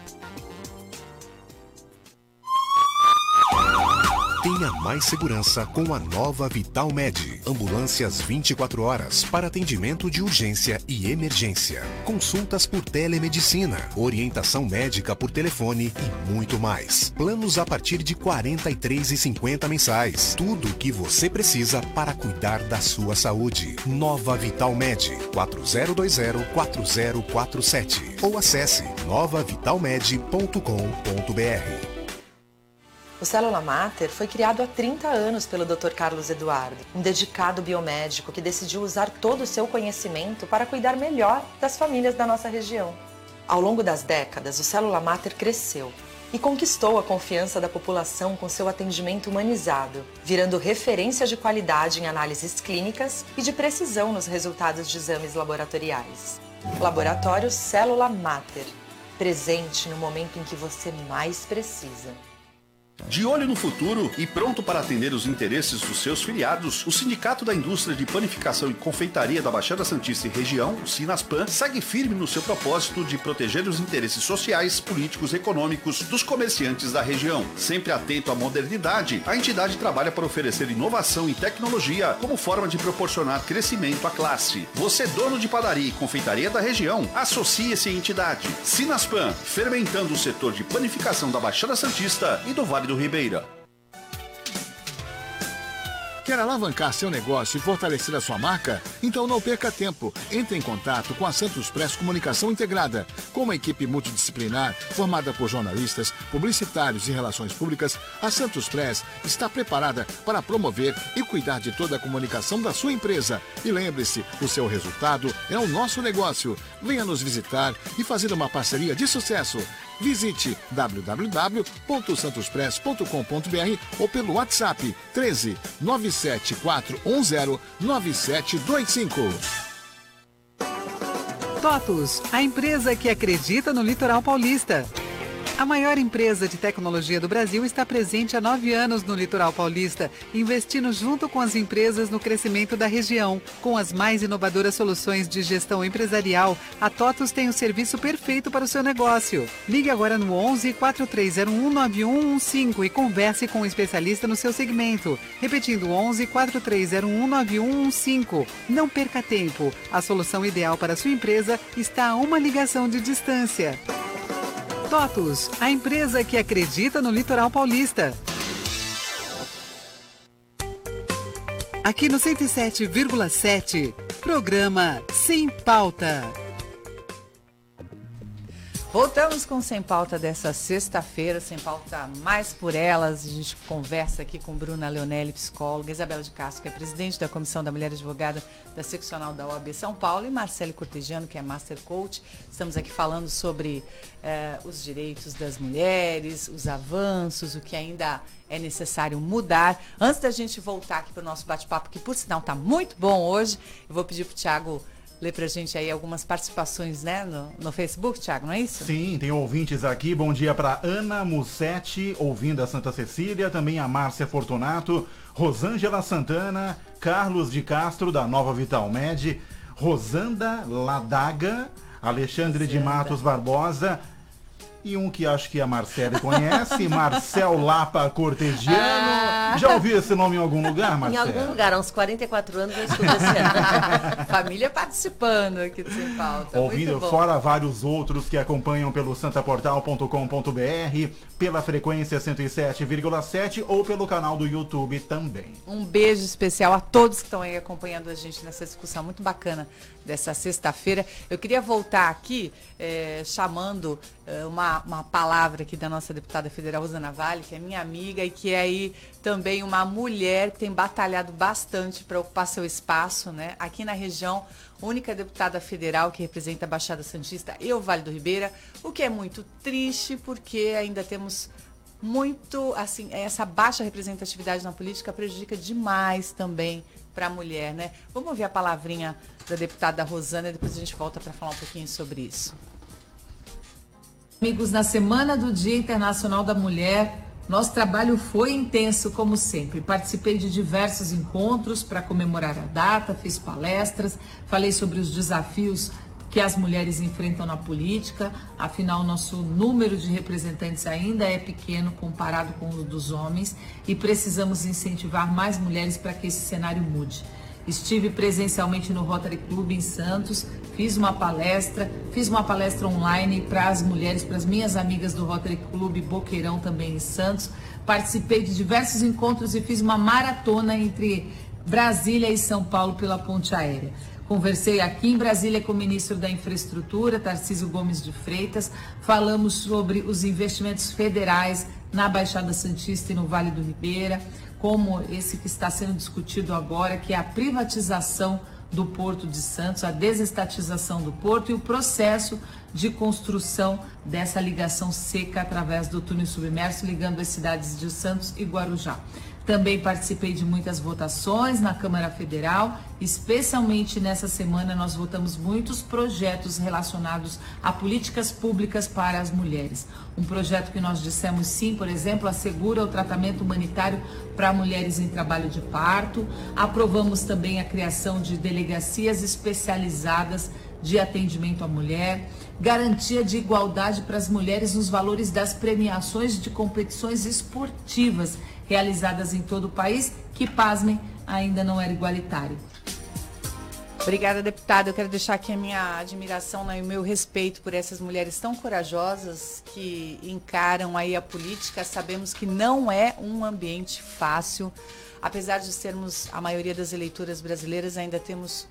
Tenha mais segurança com a nova Vital Med. Ambulâncias 24 horas para atendimento de urgência e emergência. Consultas por telemedicina, orientação médica por telefone e muito mais. Planos a partir de R$ 43,50 mensais. Tudo o que você precisa para cuidar da sua saúde. Nova Vital Med 4020-4047 ou acesse novavitalmed.com.br. O Célula Mater foi criado há 30 anos pelo Dr. Carlos Eduardo, um dedicado biomédico que decidiu usar todo o seu conhecimento para cuidar melhor das famílias da nossa região. Ao longo das décadas, o Célula Mater cresceu e conquistou a confiança da população com seu atendimento humanizado, virando referência de qualidade em análises clínicas e de precisão nos resultados de exames laboratoriais. Laboratório Célula Mater, presente no momento em que você mais precisa. De olho no futuro e pronto para atender os interesses dos seus filiados, o Sindicato da Indústria de Panificação e Confeitaria da Baixada Santista e Região, o Sinaspan, segue firme no seu propósito de proteger os interesses sociais, políticos e econômicos dos comerciantes da região. Sempre atento à modernidade, a entidade trabalha para oferecer inovação e tecnologia como forma de proporcionar crescimento à classe. Você, dono de padaria e confeitaria da região, associe-se à entidade. Sinaspan, fermentando o setor de panificação da Baixada Santista e do Vale do Ribeira. Quer alavancar seu negócio e fortalecer a sua marca? Então não perca tempo. Entre em contato com a Santos Press Comunicação Integrada. Com uma equipe multidisciplinar formada por jornalistas, publicitários e relações públicas, a Santos Press está preparada para promover e cuidar de toda a comunicação da sua empresa. E lembre-se, o seu resultado é o nosso negócio. Venha nos visitar e fazer uma parceria de sucesso. Visite www.santospress.com.br ou pelo WhatsApp 13 97410 9725. TOTUS, a empresa que acredita no litoral paulista. A maior empresa de tecnologia do Brasil está presente há nove anos no litoral paulista, investindo junto com as empresas no crescimento da região. Com as mais inovadoras soluções de gestão empresarial, a TOTUS tem o serviço perfeito para o seu negócio. Ligue agora no 11 4301 9115 e converse com um especialista no seu segmento. Repetindo 11 4301 9115. Não perca tempo. A solução ideal para a sua empresa está a uma ligação de distância. TOTUS, a empresa que acredita no litoral paulista. Aqui no 107,7, programa Sem Pauta. Voltamos com Sem Pauta dessa sexta-feira, Sem Pauta mais por elas. A gente conversa aqui com Bruna Leonelli, psicóloga, Isabela de Castro, que é presidente da Comissão da Mulher Advogada da Seccional da OAB São Paulo, e Marcele Cortegiano, que é Master Coach. Estamos aqui falando sobre eh, os direitos das mulheres, os avanços, o que ainda é necessário mudar. Antes da gente voltar aqui para o nosso bate-papo, que por sinal está muito bom hoje, eu vou pedir para o Tiago ler pra gente aí algumas participações, né, no, no Facebook, Thiago, não é isso? Sim, tem ouvintes aqui. Bom dia para Ana Mussetti, ouvindo a Santa Cecília, também a Márcia Fortunato, Rosângela Santana, Carlos de Castro, da Nova Vital Med, Rosanda Ladaga, Alexandre de Matos Barbosa, e um que acho que a Marcele conhece, Marcel Lapa Cortegiano. Ah. Já ouviu esse nome em algum lugar, Marcelo? Em algum lugar, há uns 44 anos eu estudo esse Família participando aqui do Sem Pauta. Ouvindo fora vários outros que acompanham pelo santaportal.com.br, pela frequência 107,7 ou pelo canal do YouTube também. Um beijo especial a todos que estão aí acompanhando a gente nessa discussão muito bacana dessa sexta-feira. Eu queria voltar aqui é, chamando uma, uma palavra aqui da nossa deputada federal Rosana Vale, que é minha amiga e que é aí também uma mulher que tem batalhado bastante para ocupar seu espaço, né? Aqui na região, única deputada federal que representa a Baixada Santista e o Vale do Ribeira, o que é muito triste porque ainda temos muito, assim, essa baixa representatividade na política prejudica demais também para a mulher, né? Vamos ouvir a palavrinha da deputada Rosana e depois a gente volta para falar um pouquinho sobre isso. Amigos, na semana do Dia Internacional da Mulher, nosso trabalho foi intenso, como sempre. Participei de diversos encontros para comemorar a data, fiz palestras, falei sobre os desafios que as mulheres enfrentam na política, afinal, nosso número de representantes ainda é pequeno comparado com o dos homens e precisamos incentivar mais mulheres para que esse cenário mude. Estive presencialmente no Rotary Club em Santos, fiz uma palestra, fiz uma palestra online para as mulheres, para as minhas amigas do Rotary Club Boqueirão também em Santos. Participei de diversos encontros e fiz uma maratona entre Brasília e São Paulo pela ponte aérea. Conversei aqui em Brasília com o ministro da Infraestrutura, Tarcísio Gomes de Freitas. Falamos sobre os investimentos federais na Baixada Santista e no Vale do Ribeira como esse que está sendo discutido agora, que é a privatização do Porto de Santos, a desestatização do porto e o processo de construção dessa ligação seca através do túnel submerso ligando as cidades de Santos e Guarujá. Também participei de muitas votações na Câmara Federal, especialmente nessa semana nós votamos muitos projetos relacionados a políticas públicas para as mulheres. Um projeto que nós dissemos sim, por exemplo, assegura o tratamento humanitário para mulheres em trabalho de parto. Aprovamos também a criação de delegacias especializadas de atendimento à mulher, garantia de igualdade para as mulheres nos valores das premiações de competições esportivas realizadas em todo o país, que, pasmem, ainda não era igualitário. Obrigada, deputada. Eu quero deixar aqui a minha admiração né, e o meu respeito por essas mulheres tão corajosas que encaram aí a política. Sabemos que não é um ambiente fácil. Apesar de sermos a maioria das eleitoras brasileiras, ainda temos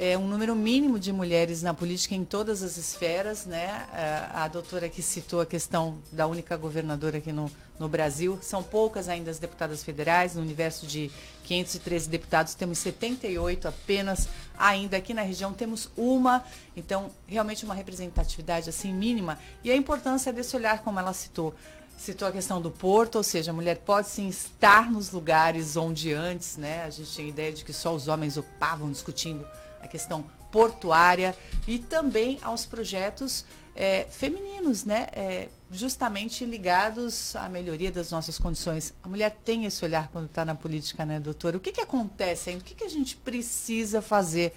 é, um número mínimo de mulheres na política em todas as esferas, né? A, a doutora que citou a questão da única governadora aqui no, no Brasil, são poucas ainda as deputadas federais, no universo de 513 deputados temos 78 apenas, ainda aqui na região temos uma, então realmente uma representatividade assim mínima e a importância desse olhar como ela citou, citou a questão do porto, ou seja, a mulher pode sim estar nos lugares onde antes, né, a gente tinha ideia de que só os homens ocupavam discutindo a questão portuária e também aos projetos é, femininos, né? É, justamente ligados à melhoria das nossas condições. A mulher tem esse olhar quando está na política, né, doutora? O que, que acontece ainda? O que, que a gente precisa fazer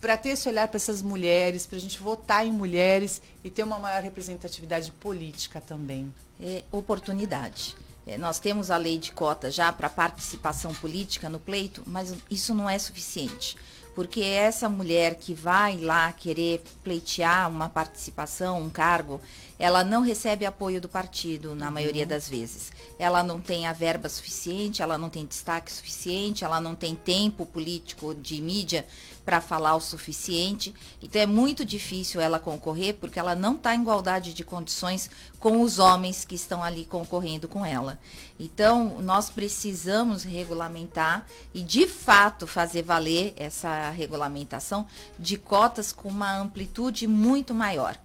para ter esse olhar para essas mulheres, para a gente votar em mulheres e ter uma maior representatividade política também? É, oportunidade. É, nós temos a lei de cota já para participação política no pleito, mas isso não é suficiente porque essa mulher que vai lá querer pleitear uma participação, um cargo, ela não recebe apoio do partido na uhum. maioria das vezes. Ela não tem a verba suficiente, ela não tem destaque suficiente, ela não tem tempo político de mídia para falar o suficiente. Então é muito difícil ela concorrer porque ela não está em igualdade de condições com os homens que estão ali concorrendo com ela. Então nós precisamos regulamentar e de fato fazer valer essa regulamentação de cotas com uma amplitude muito maior.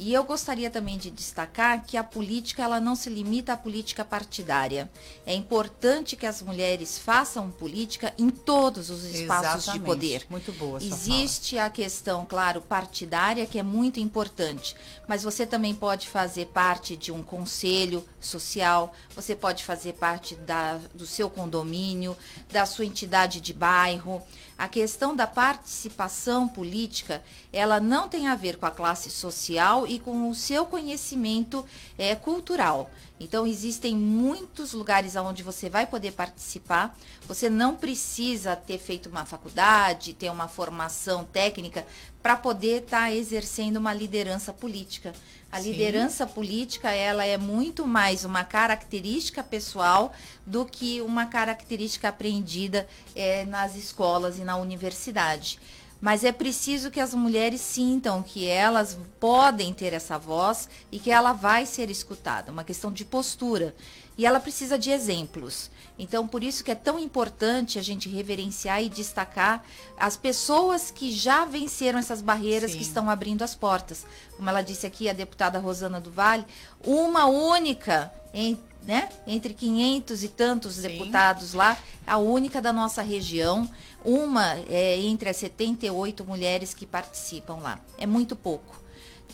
E eu gostaria também de destacar que a política ela não se limita à política partidária. É importante que as mulheres façam política em todos os espaços Exatamente. de poder. Muito boa. Existe fala. a questão, claro, partidária que é muito importante, mas você também pode fazer parte de um conselho social, você pode fazer parte da, do seu condomínio, da sua entidade de bairro. A questão da participação política, ela não tem a ver com a classe social e com o seu conhecimento é, cultural. Então, existem muitos lugares onde você vai poder participar. Você não precisa ter feito uma faculdade, ter uma formação técnica para poder estar tá exercendo uma liderança política. A Sim. liderança política, ela é muito mais uma característica pessoal do que uma característica aprendida é, nas escolas e na universidade. Mas é preciso que as mulheres sintam que elas podem ter essa voz e que ela vai ser escutada, uma questão de postura. E ela precisa de exemplos. Então, por isso que é tão importante a gente reverenciar e destacar as pessoas que já venceram essas barreiras Sim. que estão abrindo as portas. Como ela disse aqui, a deputada Rosana do Vale, uma única em, né, entre 500 e tantos Sim. deputados lá, a única da nossa região, uma é, entre as 78 mulheres que participam lá. É muito pouco.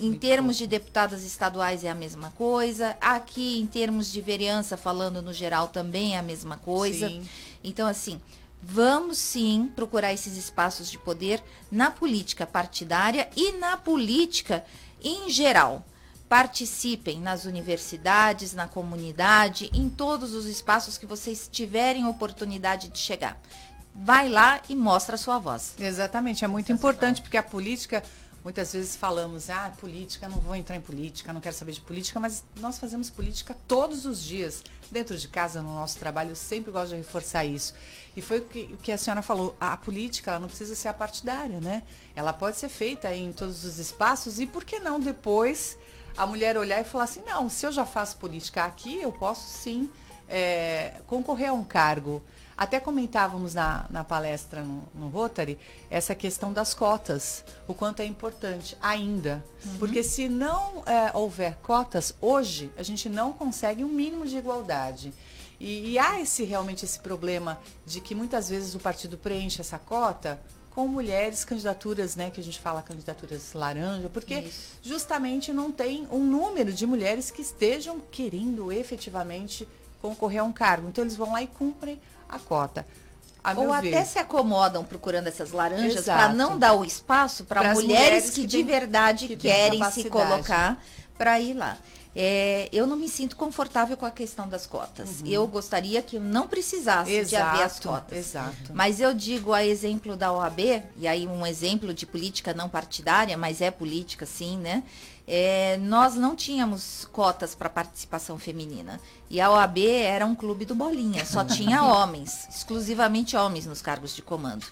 Em Muito termos bom. de deputadas estaduais é a mesma coisa. Aqui, em termos de vereança, falando no geral, também é a mesma coisa. Sim. Então, assim, vamos sim procurar esses espaços de poder na política partidária e na política em geral. Participem nas universidades, na comunidade, em todos os espaços que vocês tiverem oportunidade de chegar. Vai lá e mostra a sua voz. Exatamente, é muito importante porque a política Muitas vezes falamos, ah, política, não vou entrar em política, não quero saber de política, mas nós fazemos política todos os dias, dentro de casa, no nosso trabalho, eu sempre gosto de reforçar isso. E foi o que, o que a senhora falou, a política ela não precisa ser a partidária, né? Ela pode ser feita em todos os espaços e por que não depois a mulher olhar e falar assim, não, se eu já faço política aqui, eu posso sim é, concorrer a um cargo. Até comentávamos na, na palestra no, no, Rotary essa questão das cotas, o quanto é importante ainda. Uhum. Porque se não é, houver cotas, hoje a gente não consegue um mínimo de igualdade. E, e, há esse realmente esse problema de que muitas vezes o partido preenche essa cota com mulheres, candidaturas, né, que a gente fala candidaturas laranja, porque Isso. justamente não tem um número de mulheres que estejam querendo efetivamente concorrer a um cargo. Então eles vão lá e cumprem a cota. Ou até ver. se acomodam procurando essas laranjas para não dar o espaço para mulheres, mulheres, que, que de tem, verdade que querem se colocar para ir lá. É, eu não me sinto confortável com a questão das cotas. Uhum. Eu gostaria que não precisasse exato, de haver as cotas. Exato. Mas eu digo a exemplo da OAB, e aí um exemplo de política não partidária, mas é política sim, né? É, nós não tínhamos cotas para participação feminina. E a OAB era um clube do bolinha, só tinha homens, exclusivamente homens nos cargos de comando.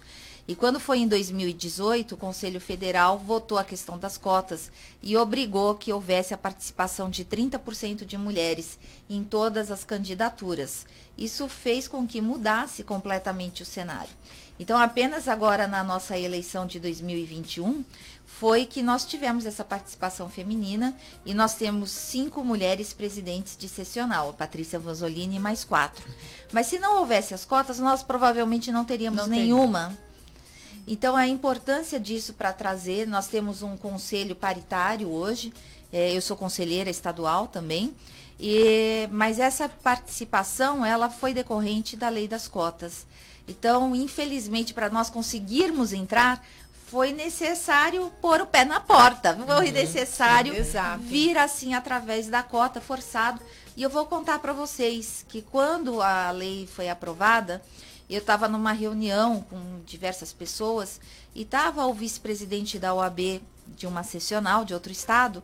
E quando foi em 2018, o Conselho Federal votou a questão das cotas e obrigou que houvesse a participação de 30% de mulheres em todas as candidaturas. Isso fez com que mudasse completamente o cenário. Então, apenas agora na nossa eleição de 2021, foi que nós tivemos essa participação feminina e nós temos cinco mulheres presidentes de sessional, a Patrícia Vanzolini e mais quatro. Mas se não houvesse as cotas, nós provavelmente não teríamos não nenhuma. Teria. Então, a importância disso para trazer, nós temos um conselho paritário hoje, é, eu sou conselheira estadual também, e, mas essa participação, ela foi decorrente da lei das cotas. Então, infelizmente, para nós conseguirmos entrar, foi necessário pôr o pé na porta. Foi uhum. necessário vir assim através da cota forçado. E eu vou contar para vocês que quando a lei foi aprovada, Eu estava numa reunião com diversas pessoas e estava o vice-presidente da OAB de uma sessional de outro estado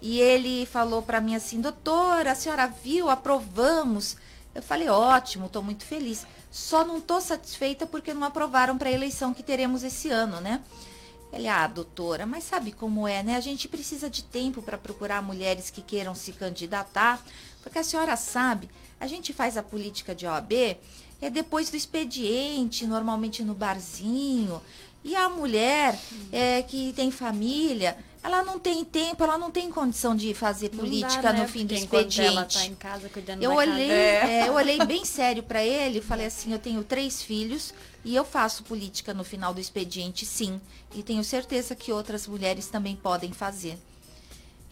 e ele falou para mim assim, doutora, a senhora viu, aprovamos. Eu falei, ótimo, estou muito feliz. Só não estou satisfeita porque não aprovaram para a eleição que teremos esse ano, né? Ele, ah, doutora, mas sabe como é, né? A gente precisa de tempo para procurar mulheres que queiram se candidatar, porque a senhora sabe, a gente faz a política de OAB é depois do expediente, normalmente no barzinho. E a mulher é, que tem família, ela não tem tempo, ela não tem condição de fazer política dá, né? no fim do expediente. Ela tá em casa cuidando eu da olhei, casa. É, eu olhei bem sério para ele e falei assim, eu tenho três filhos e eu faço política no final do expediente, sim. E tenho certeza que outras mulheres também podem fazer.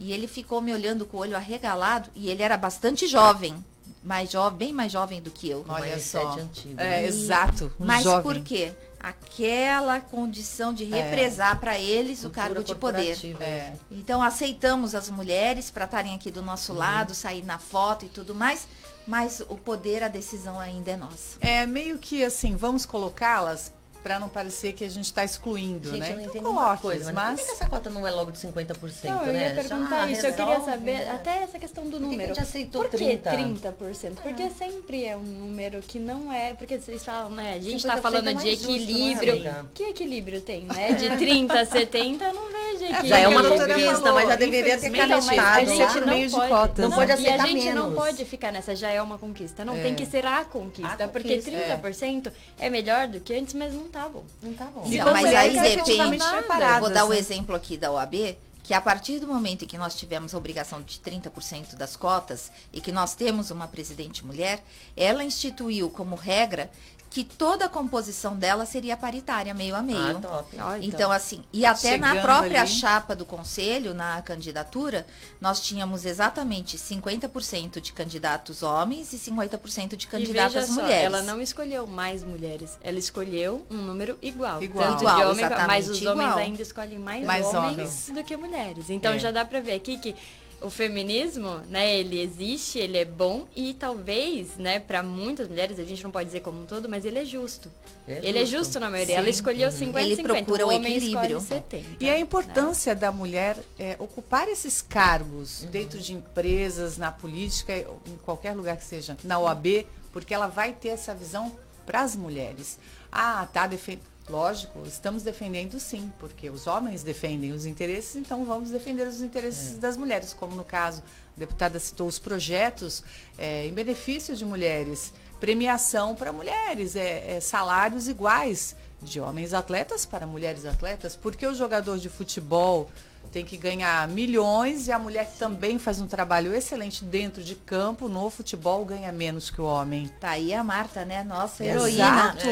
E ele ficou me olhando com o olho arregalado e ele era bastante jovem, mais jovem, bem mais jovem do que eu. Olha só. Antigo, é, né? exato. Um Mas jovem. por quê? Aquela condição de represar é. para eles o cargo de poder. É. Então aceitamos as mulheres para estarem aqui do nosso uhum. lado, sair na foto e tudo mais, mas o poder, a decisão ainda é nossa. É meio que assim, vamos colocá-las para não parecer que a gente está excluindo, gente, né? Eu não entendo uma coisa, mas, por que essa cota não é logo de 50%, não, né? Eu ia perguntar Já isso, resolve, eu queria saber até essa questão do número. Por que a gente aceitou por 30? que 30%? Porque ah. sempre é um número que não é, porque vocês falam, né, a gente está falando de equilíbrio. Justo, é, que equilíbrio tem, né? De 30 a 70, eu não vejo equilíbrio. Já é uma conquista, mas já deveria ter canetado. A gente não meio pode, de cotas. Não, não pode aceitar E a gente menos. não pode ficar nessa, já é uma conquista. Não, É. tem que ser a conquista, A porque conquista, 30% é. melhor do que antes, mas não tá bom. Não tá bom. Não, mas aí depende. Eu vou dar o né? exemplo aqui da OAB, que a partir do momento em que nós tivemos a obrigação de 30% das cotas e que nós temos uma presidente mulher, ela instituiu como regra que toda a composição dela seria paritária, meio a meio. Ah, top. Então, assim, e até na Chegando própria ali. chapa do conselho, na candidatura, nós tínhamos exatamente 50% de candidatos homens e 50% de E candidatas só, mulheres. ela não escolheu mais mulheres, ela escolheu um número igual. Igual. Tanto Igual, de homem, exatamente mas os homens igual. ainda escolhem mais, Mais homens, do que mulheres. Então É. já dá pra ver aqui que o feminismo, né, ele existe, ele é bom e talvez, né, para muitas mulheres, a gente não pode dizer como um todo, mas ele é justo. É ele é justo. justo na maioria. Sim. Ela escolheu 50 Ele 50, procura o homem equilíbrio. escolhe 70. E a né? importância da mulher é, ocupar esses cargos Uhum. dentro de empresas, na política, em qualquer lugar que seja, na OAB, porque ela vai ter essa visão para as mulheres. Ah, tá defendendo. Lógico, estamos defendendo sim, porque os homens defendem os interesses, então vamos defender os interesses das mulheres, como no caso, a deputada citou os projetos é, em benefício de mulheres, premiação para mulheres, é, é, salários iguais de homens atletas para mulheres atletas, porque o jogador de futebol tem que ganhar milhões e a mulher que também faz um trabalho excelente dentro de campo, no futebol, ganha menos que o homem. Tá aí a Marta, né? Nossa Exato, heroína.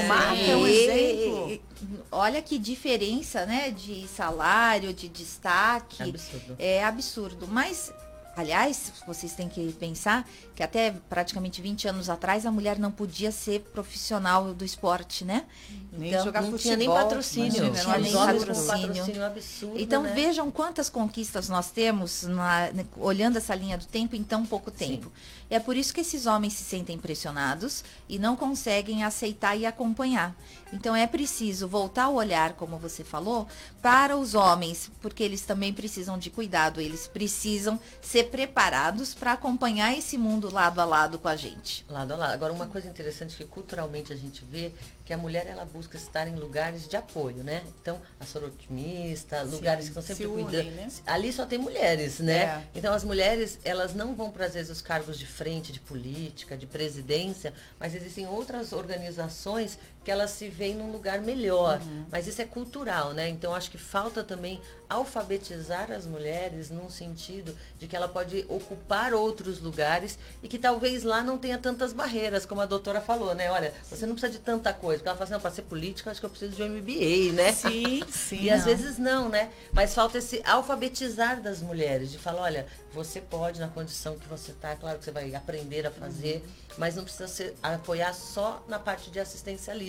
Marta é um exemplo. e- Olha que diferença, né? De salário, de destaque. Absurdo. É absurdo. Mas, aliás, vocês têm que pensar que até praticamente 20 anos atrás a mulher não podia ser profissional do esporte, né? Nem Então, jogar Não futebol. tinha nem patrocínio. não tinha com patrocínio. patrocínio absurdo, Então né? vejam quantas conquistas nós temos na- né, olhando essa linha do tempo em tão pouco tempo. É por isso que esses homens se sentem pressionados e não conseguem aceitar e acompanhar. Então é preciso voltar o olhar, como você falou, para os homens, porque eles também precisam de cuidado, eles precisam ser preparados para acompanhar esse mundo lado a lado com a gente. Lado a lado. Agora, uma coisa interessante que culturalmente a gente vê que a mulher ela busca estar em lugares de apoio, né? Então, a sorotimista, lugares que estão sempre se unem, cuidando. né? Ali só tem mulheres, né? É. Então, as mulheres, elas não vão para, às vezes, os cargos de frente, de política, de presidência, mas existem outras organizações que elas se veem num lugar melhor. Uhum. Mas isso é cultural, né? Então, acho que falta também alfabetizar as mulheres num sentido de que ela pode ocupar outros lugares e que talvez lá não tenha tantas barreiras, como a doutora falou, né? Olha, você não precisa de tanta coisa. Porque ela fala assim, não, para ser política, acho que eu preciso de um MBA, né? Sim, sim. E às não. vezes não, né? Mas falta esse alfabetizar das mulheres, de falar, olha, você pode na condição que você está, claro que você vai aprender a fazer, Uhum. mas não precisa ser, apoiar só na parte de assistencialismo,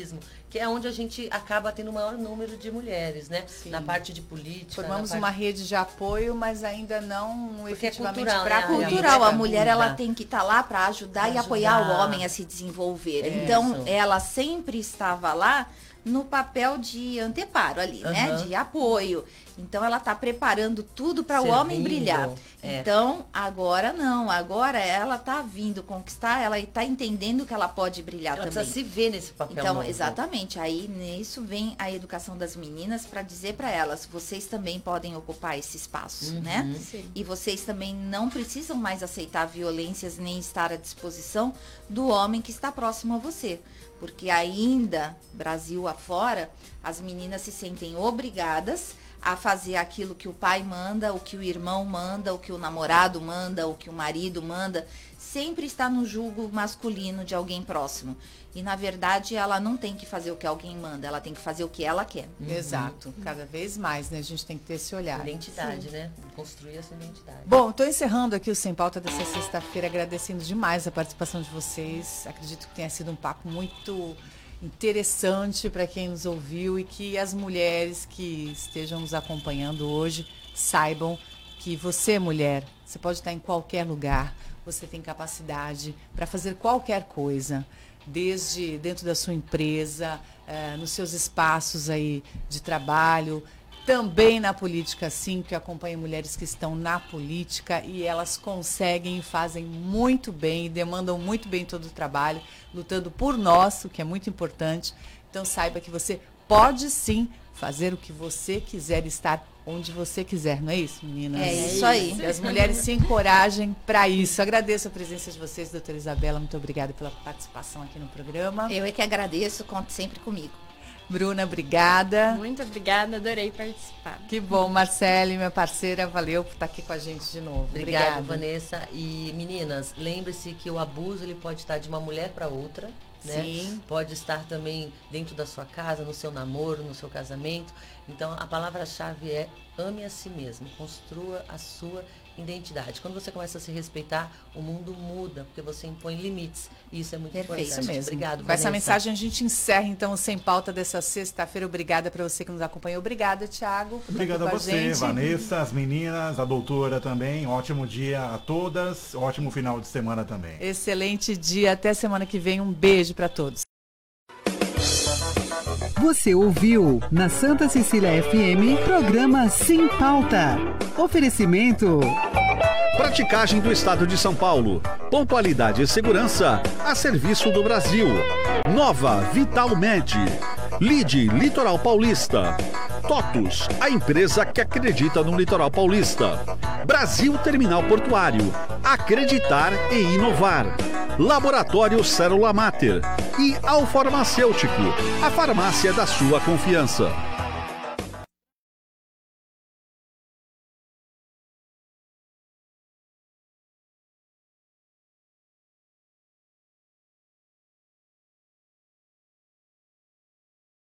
que é onde a gente acaba tendo o maior número de mulheres, né? Sim. Na parte de política. Formamos na uma parte... rede de apoio, mas ainda não Porque é efetivamente cultural, para né, a cultural, a Mulher mulher cuida. ela tem que estar lá para ajudar, e Pra apoiar o ajudar. homem a se desenvolver. É então, isso. ela sempre estava lá no papel de anteparo ali, uhum. né? De apoio. Então ela está preparando tudo para o homem brilhar. É. Então agora não, agora ela está vindo conquistar, ela está entendendo que ela pode brilhar ela também. Precisa se ver nesse papel. Então novo. exatamente. Aí nisso vem a educação das meninas para dizer para elas, vocês também podem ocupar esse espaço, uhum. né? Sim. E vocês também não precisam mais aceitar violências nem estar à disposição do homem que está próximo a você porque ainda, Brasil afora, as meninas se sentem obrigadas a fazer aquilo que o pai manda, o que o irmão manda, o que o namorado manda, o que o marido manda, sempre está no julgo masculino de alguém próximo. E na verdade ela não tem que fazer o que alguém manda, ela tem que fazer o que ela quer. Uhum. Exato. Cada vez mais, né? A gente tem que ter esse olhar. Identidade, Sim. né? Construir essa identidade. Bom, estou encerrando aqui o Sem Pauta dessa sexta-feira, agradecendo demais a participação de vocês. Acredito que tenha sido um papo muito interessante para quem nos ouviu e que as mulheres que estejam nos acompanhando hoje saibam que você, mulher, você pode estar em qualquer lugar, você tem capacidade para fazer qualquer coisa, desde dentro da sua empresa, eh, nos seus espaços aí de trabalho, também na política, sim, que acompanha mulheres que estão na política e elas conseguem e fazem muito bem, demandam muito bem todo o trabalho, lutando por nós, o que é muito importante. Então saiba que você pode sim fazer o que você quiser, estar onde você quiser, não é isso, meninas? É isso aí. E as mulheres se encorajem para isso. Agradeço a presença de vocês, doutora Isabela. Muito obrigada pela participação aqui no programa. Eu é que agradeço, conte sempre comigo. Bruna, obrigada. Muito obrigada, adorei participar. Que bom, Marcele, minha parceira, valeu por estar aqui com a gente de novo. Obrigada, Obrigada. Vanessa. E meninas, lembre-se que o abuso ele pode estar de uma mulher para outra. Né? Sim. Pode estar também dentro da sua casa, no seu namoro, no seu casamento. Então a palavra-chave é ame a si mesmo, construa a sua identidade. Quando você começa a se respeitar, o mundo muda, porque você impõe limites. E isso é muito Perfeito. importante. Isso mesmo. Obrigado, Com Vanessa. essa mensagem a gente encerra então o Sem Pauta dessa sexta-feira. Obrigada para você que nos acompanhou. Obrigada, Thiago. Obrigado a você, a Vanessa, as meninas, a doutora também. Ótimo dia a todas. Ótimo final de semana também. Excelente dia. Até semana que vem. Um beijo para todos. Você ouviu na Santa Cecília FM programa Sem Pauta. Oferecimento. Praticagem do Estado de São Paulo. Pontualidade e segurança a serviço do Brasil. Nova Vital Med. Lide Litoral Paulista. TOTUS, a empresa que acredita no litoral paulista. Brasil Terminal Portuário. Acreditar e inovar. Laboratório Célula Mater e ao Farmacêutico, a farmácia da sua confiança.